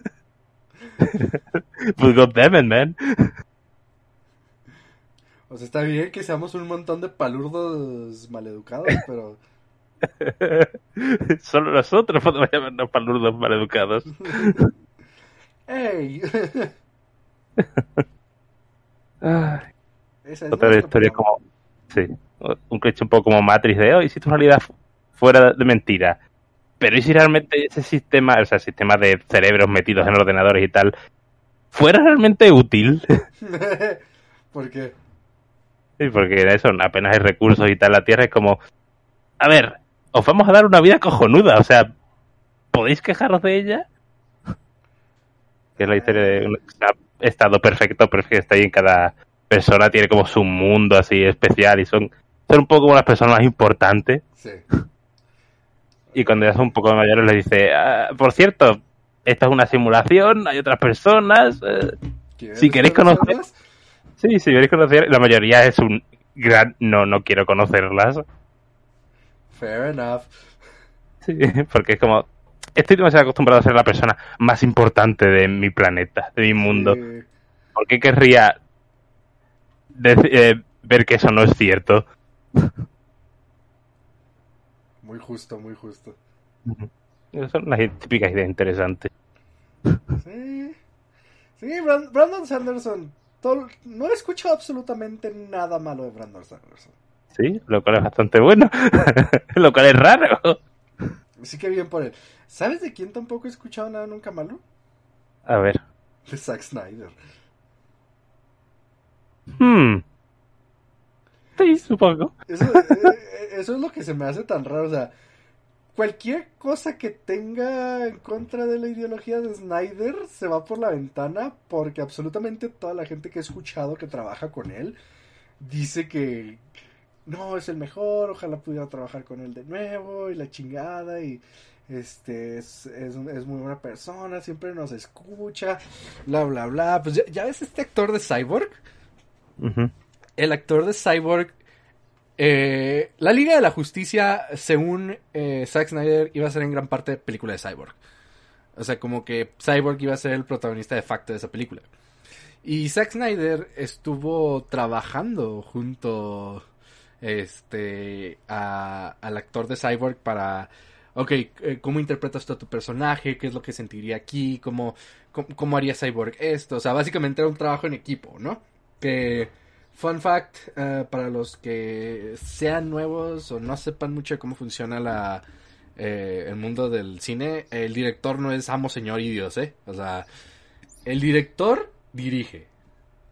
Pues God damn it, man. O sea, está bien que seamos un montón de palurdos maleducados, pero... Solo nosotros podemos llamarnos palurdos maleducados. ¡Ey! Esa es Otra historia como. Sí. Un cliché un poco como Matrix de hoy, si tu realidad fu- fuera de mentira. Pero ¿y si realmente ese sistema, o sea, el sistema de cerebros metidos en ordenadores y tal, fuera realmente útil? Porque... Sí, porque eso, apenas hay recursos y tal, la Tierra es como. A ver, os vamos a dar una vida cojonuda, o sea, ¿podéis quejaros de ella? Que es la historia de un estado perfecto, pero es que está ahí en cada persona, tiene como su mundo así especial y son, son un poco como las personas más importantes. Sí. Y cuando ya son un poco mayores les dice, "Ah, por cierto, esta es una simulación, hay otras personas. eh, ¿Quieres Si queréis conocer- conocerlas? Sí, si queréis conocer, la mayoría es un gran no, no quiero conocerlas. Fair enough. Sí, porque es como, estoy demasiado acostumbrado a ser la persona más importante de mi planeta, de mi mundo. Sí. ¿Por qué querría eh, ver que eso no es cierto? Muy justo, muy justo. Son las típicas ideas interesantes. Sí. Sí, Bran- Brandon Sanderson. Todo- no he escuchado absolutamente nada malo de Brandon Sanderson. Sí, lo cual es bastante bueno. lo cual es raro. Así que bien por él. ¿Sabes de quién tampoco he escuchado nada nunca malo? A ver. De Zack Snyder. Hmm. Sí, supongo. Eso, eh, eso es lo que se me hace tan raro. O sea, cualquier cosa que tenga en contra de la ideología de Snyder se va por la ventana porque absolutamente toda la gente que he escuchado que trabaja con él dice que no es el mejor, ojalá pudiera trabajar con él de nuevo y la chingada y este es, es, es muy buena persona, siempre nos escucha, bla bla bla. Pues ya, ya ves este actor de Cyborg el actor de Cyborg. Eh, la Liga de la Justicia, según eh, Zack Snyder, iba a ser en gran parte película de Cyborg. O sea, como que Cyborg iba a ser el protagonista de facto de esa película. Y Zack Snyder estuvo trabajando junto este a- al actor de Cyborg para ok, eh, ¿cómo interpretas tú a tu personaje? ¿Qué es lo que sentiría aquí? ¿Cómo, cómo, cómo haría Cyborg esto? O sea, básicamente era un trabajo en equipo, ¿no? Que, fun fact, eh, para los que sean nuevos o no sepan mucho de cómo funciona la, eh, el mundo del cine, el director no es amo, señor y Dios, ¿eh? O sea, el director dirige.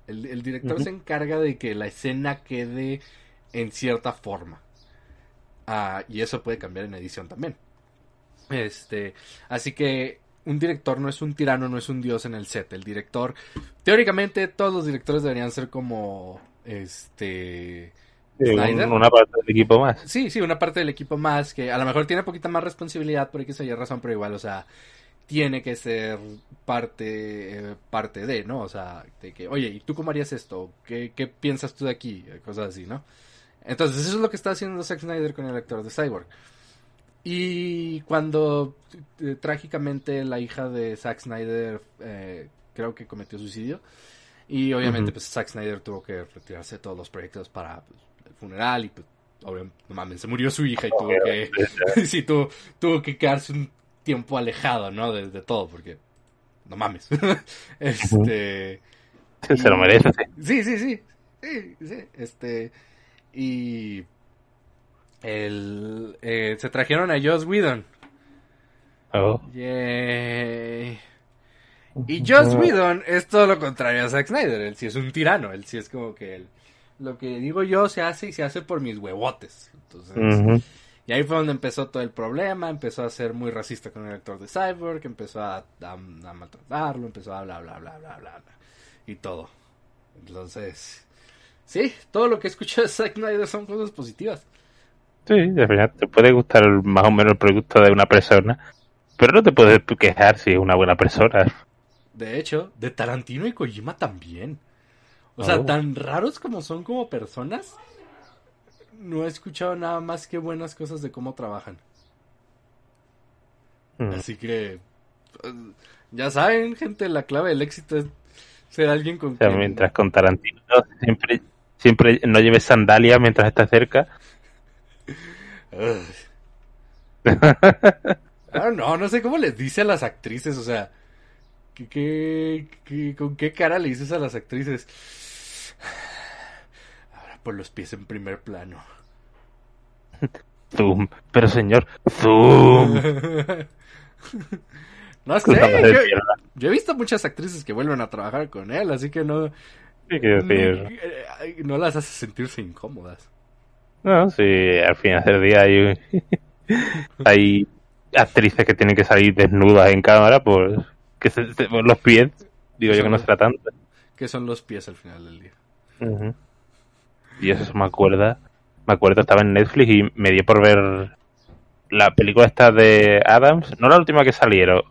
El, el director se encarga de que la escena quede en cierta forma. Ah, y eso puede cambiar en edición también. Este, así que un director no es un tirano, no es un dios en el set. El director, teóricamente, todos los directores deberían ser como este. Sí, un- una parte del equipo más. Sí, sí, una parte del equipo más que a lo mejor tiene poquita más responsabilidad por X o Y razón, pero igual, o sea, tiene que ser parte, eh, parte de, ¿no? O sea, de que, oye, ¿y tú cómo harías esto? ¿Qué, qué piensas tú de aquí? Cosas así, ¿no? Entonces, eso es lo que está haciendo Zack Snyder con el actor de Cyborg. Y cuando eh, trágicamente la hija de Zack Snyder eh, creo que cometió suicidio, y obviamente pues Zack Snyder tuvo que retirarse de todos los proyectos para pues, el funeral y pues obviamente, no mames, se murió su hija y tuvo que, sí, tuvo, tuvo que quedarse un tiempo alejado, ¿no? De, de todo, porque no mames. este... Se lo merece, sí. Sí, sí, sí. Sí, sí. Este. Y. El, eh, se trajeron a Joss Whedon. Oh. Yay. Y Joss Whedon es todo lo contrario a Zack Snyder. Él sí es un tirano. Él sí es como que él, lo que digo yo se hace y se hace por mis huevotes. Entonces, y ahí fue donde empezó todo el problema, empezó a ser muy racista con el actor de Cyborg, empezó a, a, a maltratarlo, empezó a bla bla bla bla bla bla y todo. Entonces, sí, todo lo que escucho de Zack Snyder son cosas positivas. Sí, al final te puede gustar más o menos el producto de una persona, pero no te puedes quejar si es una buena persona. De hecho, de Tarantino y Kojima también. O sea, Oh. tan raros como son como personas, no he escuchado nada más que buenas cosas de cómo trabajan. Mm. Así que, pues, ya saben, gente, la clave del éxito es ser alguien con O sea, quien- mientras con Tarantino siempre, siempre no lleves sandalias mientras estás cerca. Ah, no, no sé cómo les dice a las actrices, o sea, ¿qué, qué, qué- con qué cara le dices a las actrices? Ahora por los pies en primer plano. Zoom. Pero señor, zoom. no sé, de yo, yo he visto muchas actrices que vuelven a trabajar con él, así que no, no, decir, eh, no las hace sentirse incómodas. no, sí, al final del día hay, hay actrices que tienen que salir desnudas en cámara, pues que se, los pies, digo yo que no será tanto. Que son los pies al final del día. Ujú. Y eso me acuerda. Me acuerdo, estaba en Netflix y me dio por ver la película esta de Adams. No la última que salieron,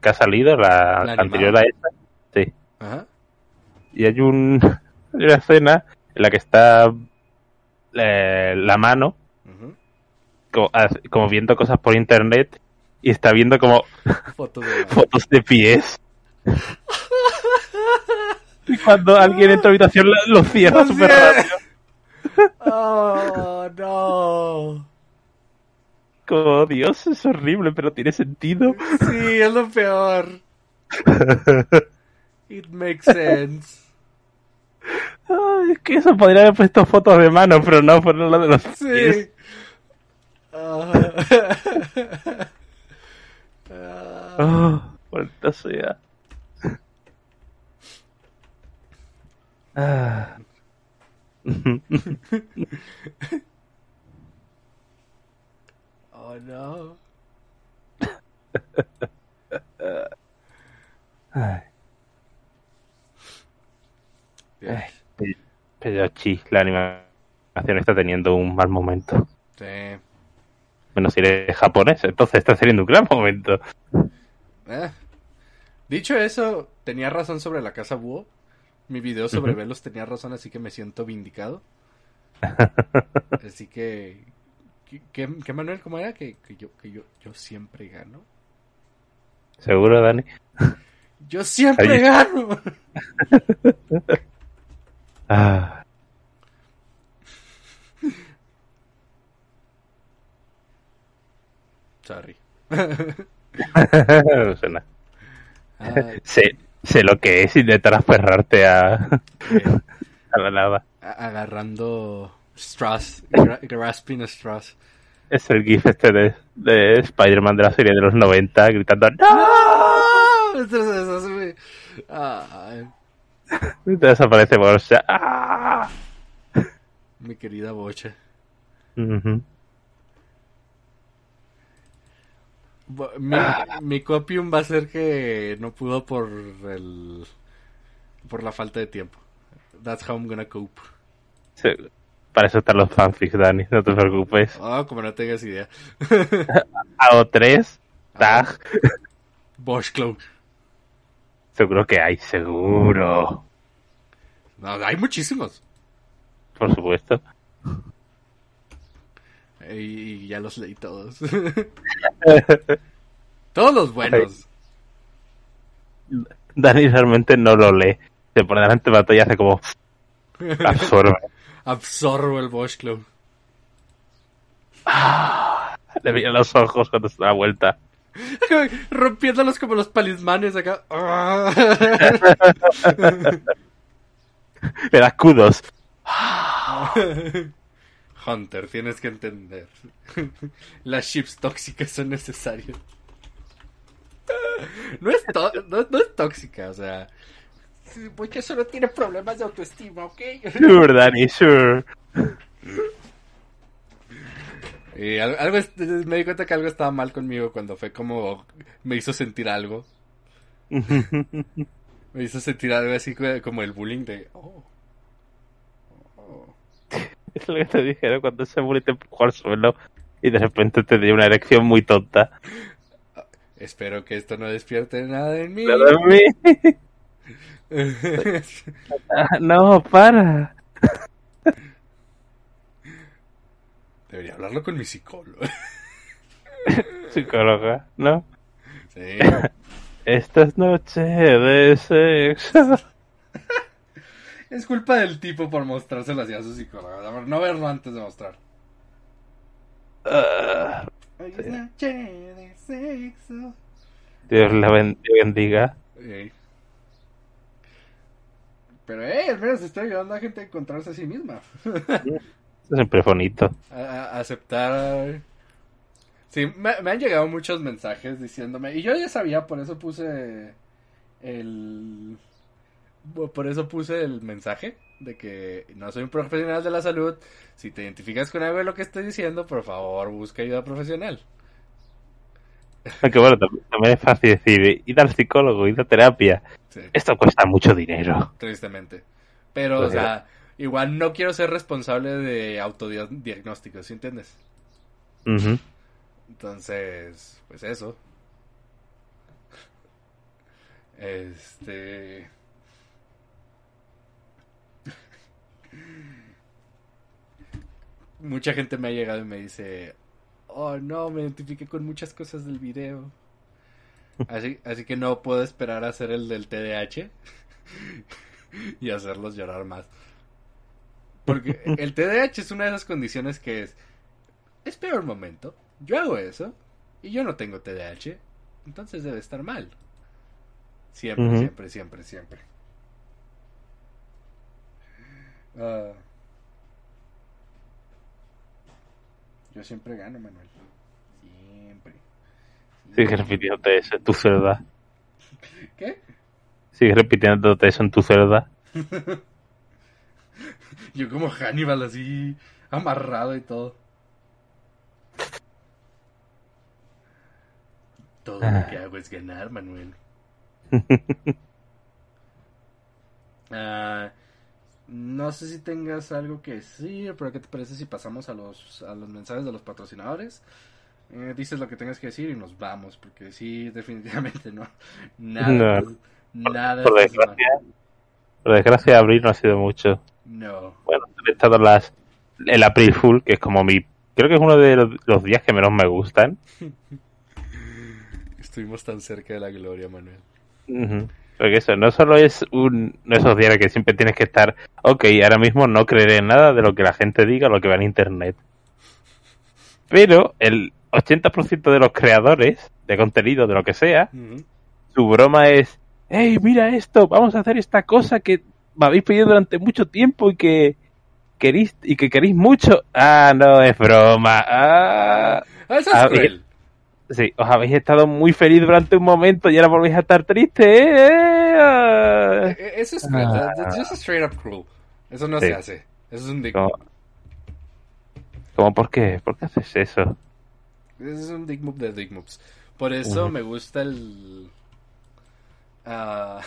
que ha salido, la, ¿La la anterior a esta. Sí. Ajá. Y hay, un, hay una escena en la que está eh, la mano como viendo cosas por internet y está viendo como Fotos de fotos de pies. Y cuando alguien entra a la habitación lo cierra súper rápido. Oh, no. Como, Dios, es horrible, pero tiene sentido. Sí, es lo peor. It makes sense. Ay, es que eso podría haber puesto fotos de mano, pero no, fueron las de los pies. Sí. Ah. Ah. Oh, maldita sea. Ah. Oh no. Ay, ay, pero sí, la animación está teniendo un mal momento. Sí. Menos si eres japonés, entonces está teniendo un gran momento. Eh. Dicho eso, tenía razón sobre la casa búho. Mi video sobre velos tenía razón, así que me siento vindicado. Así que, ¿qué, qué, qué, Manuel, cómo era? Que, que yo, que yo, yo siempre gano. ¿Seguro, Dani? Yo siempre gano. Ah. Sorry. no sé sé, sé lo que es intentar aferrarte a, a la nada. a- agarrando straws, gra- grasping straws. Es el gif este de, de Spider-Man de la serie de los 90 gritando ¡No! ¡Ah! Entonces, eso Y te desaparece bolsa. ¡Ah! mi querida bocha. Ujú. Bu- Mi, mi copium va a ser que no pudo por el por la falta de tiempo. That's how I'm gonna cope. Sí, Para eso están los fanfics, Dani, no te preocupes. Oh, como no tengas idea. AO3, Tag, Bosch Club. seguro que hay, seguro. No, hay muchísimos. Por supuesto. Y, ya los leí todos. todos los buenos. Dani realmente no lo lee. Se pone delante de la pantalla y hace como absorbe. Absorbo el Bosch Club. Le mira los ojos cuando se da vuelta. Rompiéndolos como los palismanes acá. Le escudos. Hunter, tienes que entender. Las chips tóxicas son necesarias. No es, no, no es tóxica, o sea. Porque solo tiene problemas de autoestima, ¿ok? Sure, Dani, sure. Y al- algo, me di cuenta que algo estaba mal conmigo cuando fue como me hizo sentir algo. Me hizo sentir algo así co- como el bullying de... Oh. Oh. Es lo que te dijeron cuando ese bully te empujó al suelo y de repente te dio una erección muy tonta. Espero que esto no despierte nada en mí. Nada de mí. Ah, No, para. Debería hablarlo con mi psicólogo. Psicóloga, ¿no? Sí. Esta es noche de sexo. Es culpa del tipo por mostrárselo así a su psicóloga. No verlo antes de mostrar. De sexo. Dios la ben- bendiga. Pero, eh, al menos estoy ayudando a gente a encontrarse a sí misma. Esto siempre es bonito. A, a- aceptar. Sí, me, me han llegado muchos mensajes diciéndome. Y yo ya sabía, por eso puse el. Por eso puse el mensaje de que no soy un profesional de la salud. Si te identificas con algo de lo que estoy diciendo, por favor, busca ayuda profesional. Aunque bueno, tam- también es fácil decir, ir al psicólogo, ir a terapia. Sí, Esto cuesta mucho dinero. tristemente. Pero, o Pues sea, igual no quiero ser responsable de autodiagnósticos, ¿sí entiendes? Entonces, pues eso. Este. Mucha gente me ha llegado y me dice, oh no, me identifiqué con muchas cosas del video. Así, así que no puedo esperar a hacer el del TDAH y hacerlos llorar más. Porque el TDAH es una de esas condiciones que es, espera un momento, yo hago eso y yo no tengo TDAH, entonces debe estar mal. Siempre, siempre, siempre, siempre. Ah. yo siempre gano, Manuel. Siempre. Sigue repitiéndote eso en tu celda. ¿Qué? Sigue repitiéndote eso en tu celda. Yo como Hannibal así amarrado y todo. Todo lo que hago es ganar, Manuel. Ah, no sé si tengas algo que decir, pero ¿qué te parece si pasamos a los, a los mensajes de los patrocinadores? Eh, dices lo que tengas que decir y nos vamos, porque sí, definitivamente no. Nada. No. Nada. Por desgracia. Por desgracia, abril no ha sido mucho. No. Bueno, he estado las, el April Fool, que es como mi. Creo que es uno de los, los días que menos me gustan. Estuvimos tan cerca de la gloria, Manuel. Porque eso, no solo es un, no esos días que siempre tienes que estar, ok, ahora mismo no creeré en nada de lo que la gente diga o lo que va en internet. Pero el 80% de los creadores de contenido, de lo que sea, su broma es, hey, mira esto, vamos a hacer esta cosa que me habéis pedido durante mucho tiempo y que queréis, y que queréis mucho. Ah, no, es broma. Ah. Ah, eso es Ah, cruel. Sí, os habéis estado muy feliz durante un momento y ahora volvéis a estar tristes. ¿eh? Ah. Eh, eh, Eso es. Ah. Just straight up cruel. Eso no Sí. se hace. Eso es un move. como, ¿por qué? ¿Por qué haces eso? Eso es un dick move de dick moves. Por eso me gusta el... ah,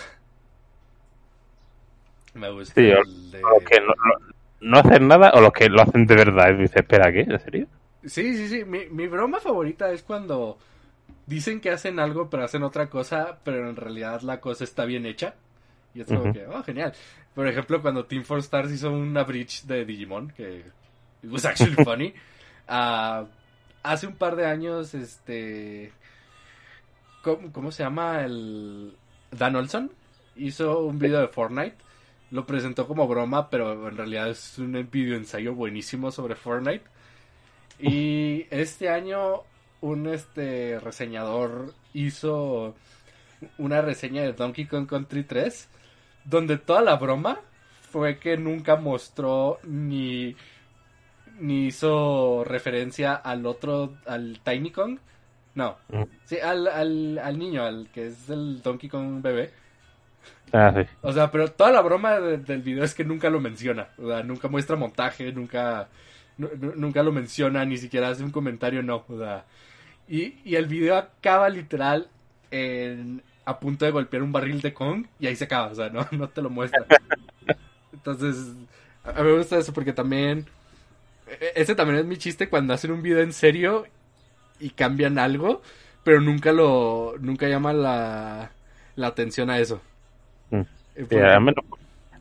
me gusta Sí, el de... Los que no, no- no hacen nada o los que lo hacen de verdad. Y dices, espera, ¿qué? ¿En serio? Sí, sí, sí. Mi, mi broma favorita es cuando dicen que hacen algo pero hacen otra cosa, pero en realidad la cosa está bien hecha. Y es como que, oh, genial. Por ejemplo, cuando Team Four Stars hizo una bridge de Digimon, que it was actually funny. Ah, hace un par de años, este... ¿Cómo, cómo se llama? El... Dan Olson hizo un video de Fortnite. Lo presentó como broma, pero en realidad es un video ensayo buenísimo sobre Fortnite. Y este año un este reseñador hizo una reseña de Donkey Kong Country 3 donde toda la broma fue que nunca mostró ni ni hizo referencia al otro al Tiny Kong. No. Mm. Sí, al, al, al niño, al que es el Donkey Kong bebé. Ah, sí. O sea, pero toda la broma de- del video es que nunca lo menciona. O sea, nunca muestra montaje, nunca, nu- nu- nunca lo menciona, ni siquiera hace un comentario, no. O sea, y, y el video acaba literal en, a punto de golpear un barril de Kong y ahí se acaba. O sea, no, no te lo muestra. Entonces, a mí me gusta eso porque también... e- Ese también es mi chiste cuando hacen un video en serio y cambian algo, pero nunca lo... Nunca llama la, la atención a eso. Mm. Eh, Sí, porque- al menos,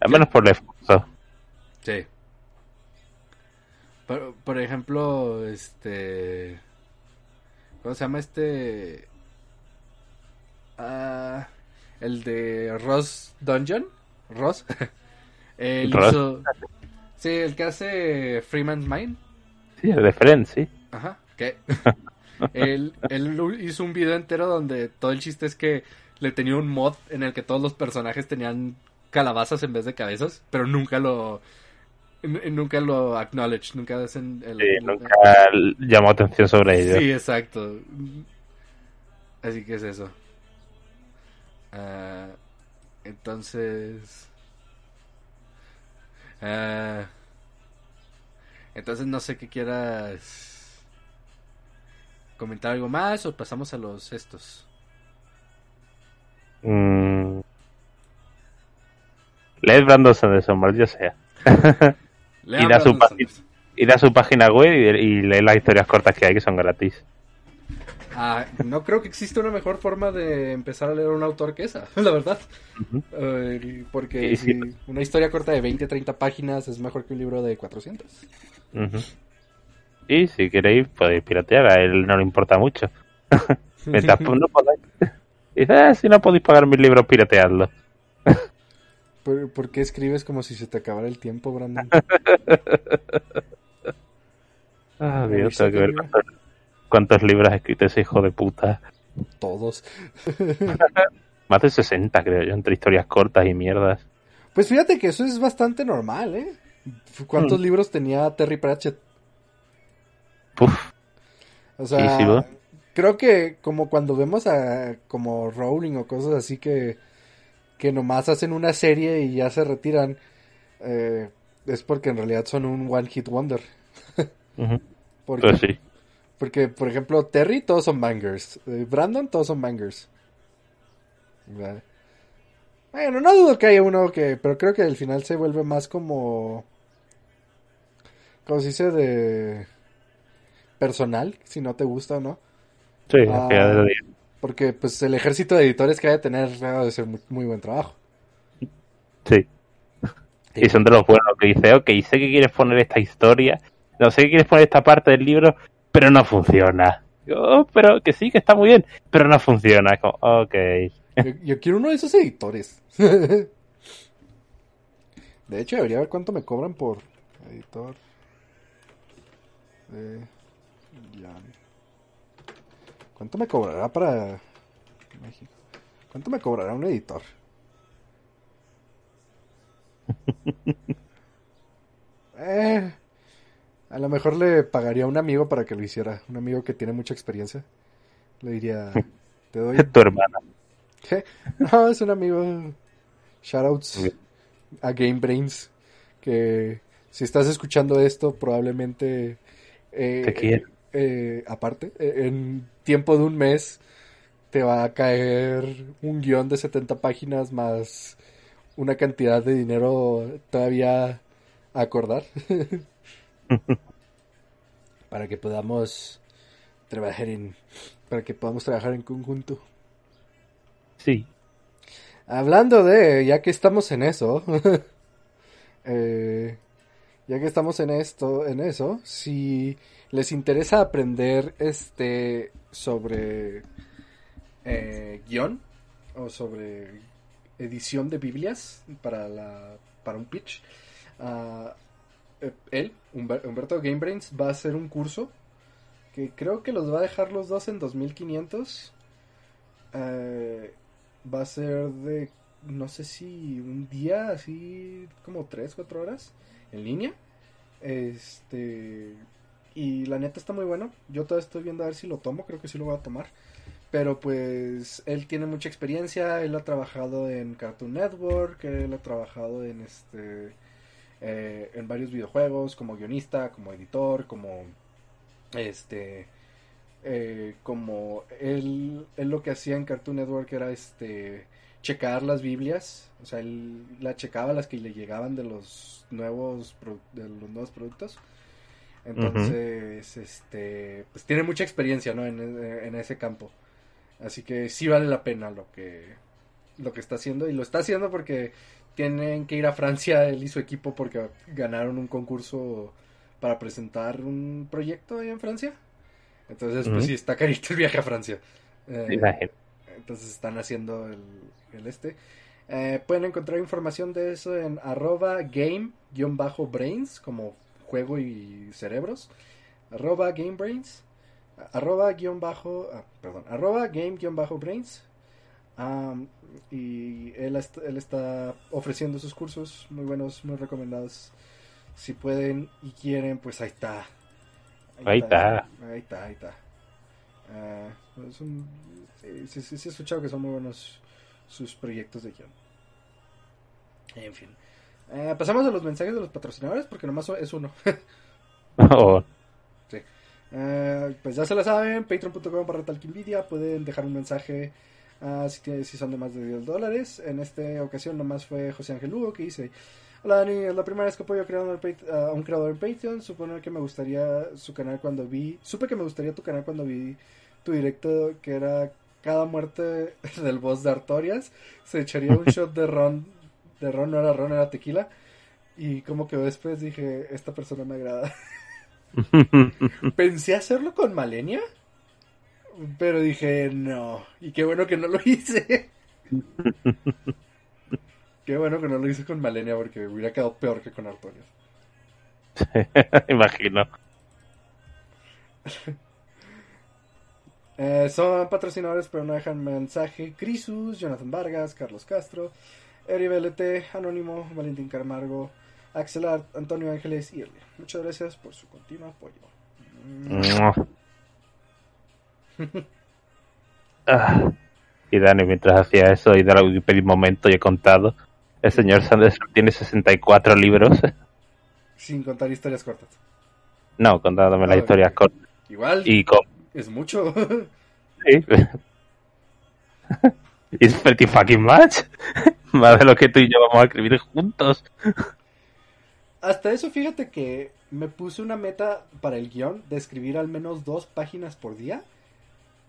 al menos por el esfuerzo. Sí. Por, por ejemplo, este... ¿Cómo se llama este? Ah, el de Ross Dungeon. Ross. Él Ross. hizo- Sí, el que hace Freeman's Mind. Sí, el de Friends, sí. Ajá. ¿Qué? él, él hizo un video entero donde todo el chiste es que le tenía un mod en el que todos los personajes tenían calabazas en vez de cabezas, pero nunca lo nunca lo acknowledge, nunca hacen el, Sí, el- nunca llamó atención sobre ello. Sí, exacto. Así que es eso. Ah, entonces. ah, entonces no sé qué quieras comentar algo más o pasamos a los estos. Mm. Leed Brandon Sanderson, maldito sea. Lean Ir a su página. Su web y, y leer las historias cortas que hay, que son gratis. Ah, no creo que exista una mejor forma de empezar a leer a un autor que esa, la verdad. Eh, porque Y sí. si una historia corta de 20, 30 páginas es mejor que un libro de 400. Ujú. Y si queréis, podéis piratear, a él no le importa mucho. Mientras no podáis. Dice, "Ah, si no podéis pagar mis libros, pirateadlos. ¿Por, por qué escribes como si se te acabara el tiempo, Brandon? Ah, Dios, tengo que ver cuántos, cuántos libros ha escrito ese hijo de puta. Todos. Más de 60, creo yo, entre historias cortas y mierdas. Pues fíjate que eso es bastante normal, ¿eh? ¿Cuántos Mm. libros tenía Terry Pratchett? Puf, O sea, creo que como cuando vemos a como Rowling o cosas así que, que nomás hacen una serie y ya se retiran, eh, es porque en realidad son un one hit wonder. Porque, Pues sí. porque, por ejemplo, Terry todos son bangers. Eh, Brandon todos son bangers. ¿Verdad? Bueno, no dudo que haya uno que, pero creo que al final se vuelve más como, como se dice de personal, si no te gusta o no. Sí, Ah. Porque pues el ejército de editores que hay de tener debe de ser muy, muy buen trabajo. Sí. Y son de los buenos que dice, ok, sé que quieres poner esta historia, no sé que quieres poner esta parte del libro, pero no funciona. Oh, pero que sí, que está muy bien, pero no funciona. Es como, ok. Yo, yo quiero uno de esos editores. de hecho, debería ver cuánto me cobran por editor. de Jan. ¿Cuánto me cobrará para México? ¿Cuánto me cobrará un editor? Eh, a lo mejor le pagaría a un amigo para que lo hiciera. Un amigo que tiene mucha experiencia. Le diría, te doy tu hermana. ¿Qué? No, es un amigo. Shoutouts a Game Brains. Que si estás escuchando esto, probablemente. eh, Te quiero. Eh, aparte, eh, en tiempo de un mes, te va a caer un guion de 70 páginas más una cantidad de dinero todavía a acordar. para que podamos trabajar en para que podamos trabajar en conjunto. Sí. Hablando de, ya que estamos en eso, eh, ya que estamos en esto, en eso, si les interesa aprender este sobre eh, guion o sobre edición de Biblias para la para un pitch, uh, él, Humberto Gamebrains, va a hacer un curso que creo que los va a dejar los dos en 2500. Eh, va a ser de, no sé si un día, así como 3, 4 horas en línea. Este, y la neta está muy bueno. Yo todavía estoy viendo a ver si lo tomo, creo que sí lo voy a tomar. Pero pues él tiene mucha experiencia, él ha trabajado en Cartoon Network, él ha trabajado en este eh, en varios videojuegos como guionista, como editor, como este eh, como él, él lo que hacía en Cartoon Network era este checar las Biblias, o sea, él la checaba las que le llegaban de los nuevos de los nuevos productos. Entonces, este, pues tiene mucha experiencia, ¿no? En, en, ese campo. Así que sí vale la pena lo que lo que está haciendo y lo está haciendo porque tienen que ir a Francia él y su equipo porque ganaron un concurso para presentar un proyecto ahí en Francia. Entonces, pues sí, está carito el viaje a Francia. Eh, entonces están haciendo el, este. Eh, pueden encontrar información de eso en arroba game-brains, como juego y cerebros. Arroba gamebrains. Arroba guion bajo, ah, perdón, arroba game-brains y él, él está ofreciendo sus cursos muy buenos, muy recomendados. Si pueden y quieren, pues ahí está. Ahí, está. Ahí está, ahí está. Sí, sí, sí, he escuchado que son muy buenos sus proyectos de guion. En fin. Eh, pasamos a los mensajes de los patrocinadores porque nomás es uno. oh. Sí. Eh, pues ya se la saben, patreon.com barra talkinvidia, pueden dejar un mensaje uh, si, si, son de más de 10 dólares. En esta ocasión nomás fue José Ángel Lugo que dice... Hola Dani, es la primera vez que apoyo a, un creador en Patreon. Supone que me gustaría su canal cuando vi... Supe que me gustaría tu canal cuando vi tu directo que era cada muerte del boss de Artorias. Se echaría un shot de ron. De ron, no era ron, era tequila. Y como que después dije, esta persona me agrada. Pensé hacerlo con Malenia. Pero dije, no. Y qué bueno que no lo hice. qué bueno que no lo hice con Malenia porque hubiera quedado peor que con Artorias. Imagino. Eh, son patrocinadores, pero no dejan mensaje. Crisus, Jonathan Vargas, Carlos Castro, Eri BLT, Anónimo, Valentín Carmargo, Axelar, Antonio Ángeles y Erle. Muchas gracias por su continuo apoyo. Ah, y Dani, mientras hacía eso y de la Wikipedia un momento y he contado, el señor Sanders tiene 64 libros. Sin contar historias cortas. No, contándome las ah, historias cortas. Igual. Y con... Es mucho. sí. Es pretty fucking much. Más de lo que tú y yo vamos a escribir juntos. Hasta eso, fíjate que me puse una meta para el guion de escribir al menos dos páginas por día.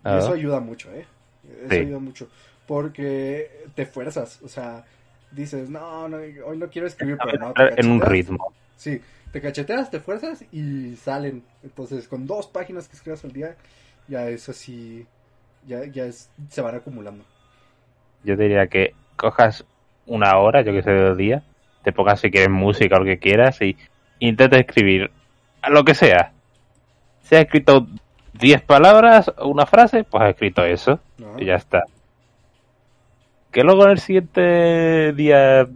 Y eso ayuda mucho, ¿eh? Eso ayuda mucho. Porque te fuerzas, o sea, dices, no, no hoy no quiero escribir, pero no. en un ritmo. Sí, te cacheteas, te fuerzas y salen. Entonces, con dos páginas que escribas al día, ya es así, ya, ya es, se van acumulando. Yo diría que cojas una hora, yo que sé, del día, te pongas si quieres música o lo que quieras y intenta escribir a lo que sea. Si has escrito 10 palabras o una frase, pues has escrito eso y ya está. Que luego en el siguiente día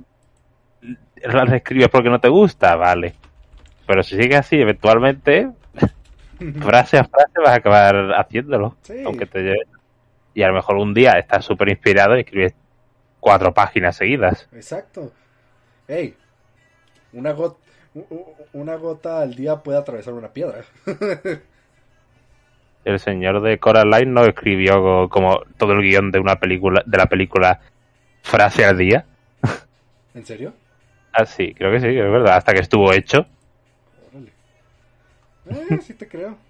las escribes porque no te gusta, vale. Pero si sigue así, eventualmente, frase a frase vas a acabar haciéndolo. Aunque te lleve. Y a lo mejor un día estás súper inspirado y escribes cuatro páginas seguidas. Exacto. Hey, una gota, una gota al día puede atravesar una piedra. el señor de Coraline no escribió como todo el guion de una película, de la película frase al día. ¿En serio? Ah, sí, creo que sí, es verdad, hasta que estuvo hecho. Órale. Eh, sí te creo.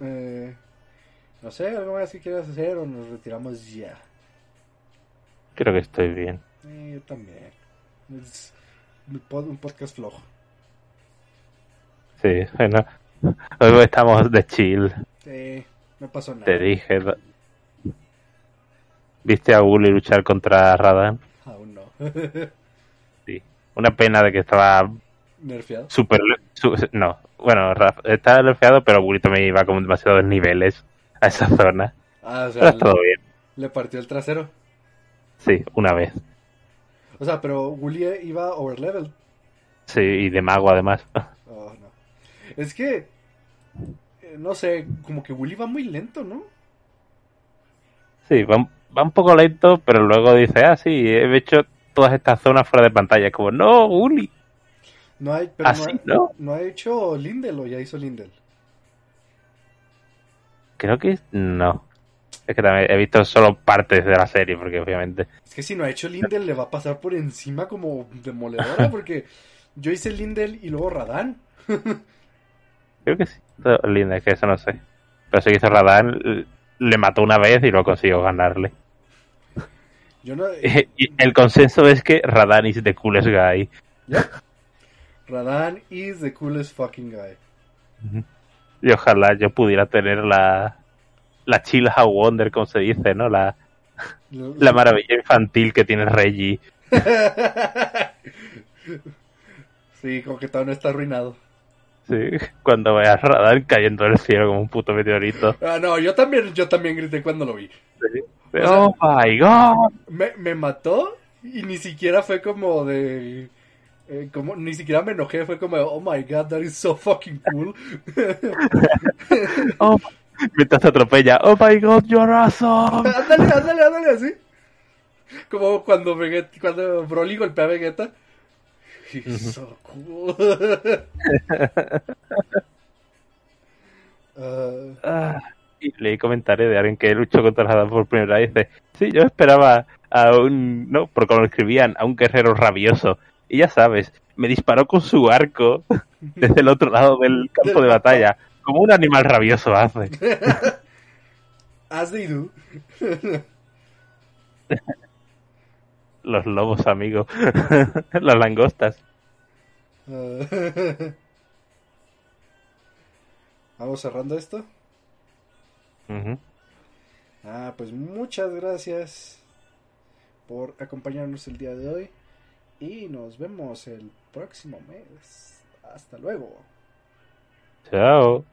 Eh, no sé, ¿algo más que quieras hacer o nos retiramos ya? Creo que estoy bien. Eh, yo también. Es un pod- un podcast flojo. Sí, bueno. Hoy estamos de chill, Sí, no pasó nada. te dije. ¿Viste a Gully luchar contra Radan? Aún no. Sí. Una pena de que estaba Nerfeado. súper... su- no, bueno, estaba nerfeado, pero Gully también iba con demasiados niveles a esa zona. Ah, o Pero sea, todo bien. le partió el trasero. Sí, una vez. O sea, pero Wooly iba overlevel. Sí, y de mago además. Oh, no. Es que, eh, no sé, como que Wooly va muy lento, ¿no? Sí, va, un- va un poco lento, pero luego dice, ah, sí, he hecho todas estas zonas fuera de pantalla. Como, no, Gully. No hay, pero Así, no, ¿no? ha, no ha hecho Lindel o ya hizo Lindel. Creo que no. Es que también he visto solo partes de la serie, porque obviamente... Es que si no ha hecho Lindel le va a pasar por encima como demoledora porque yo hice Lindel y luego Radán. Creo que sí. Es que eso no sé. Pero sí que hizo Radan, l- le mató una vez y lo consiguió ganarle. Yo no... Y el consenso es que Radan is the coolest guy. ¿Ya? Radán is the coolest fucking guy. Y ojalá yo pudiera tener la, la chill how wonder, como se dice, ¿no? La, la maravilla infantil que tiene Reggie. sí, como que todavía no está arruinado. Sí, cuando veas a Radan cayendo del cielo como un puto meteorito. Ah, no, yo también, yo también grité cuando lo vi. sea- Oh my god. Me, me mató y ni siquiera fue como de... eh, como, ni siquiera me enojé, fue como, oh my god, that is so fucking cool. Oh, mientras atropella. Oh my god, you're awesome. ándale, ándale, ándale, así. Como cuando Vegeta, cuando Broly golpea a Vegeta. He's so cool. Ah, y leí comentarios de alguien que luchó contra Radan por primera vez. Dice, sí, yo esperaba a un, no, porque lo escribían, a un guerrero rabioso. Y ya sabes, me disparó con su arco desde el otro lado del campo de batalla, como un animal rabioso hace. as they do. Los lobos, amigo. Las langostas. Vamos cerrando esto. Ah, pues muchas gracias por acompañarnos el día de hoy. Y nos vemos el próximo mes. Hasta luego. Chao.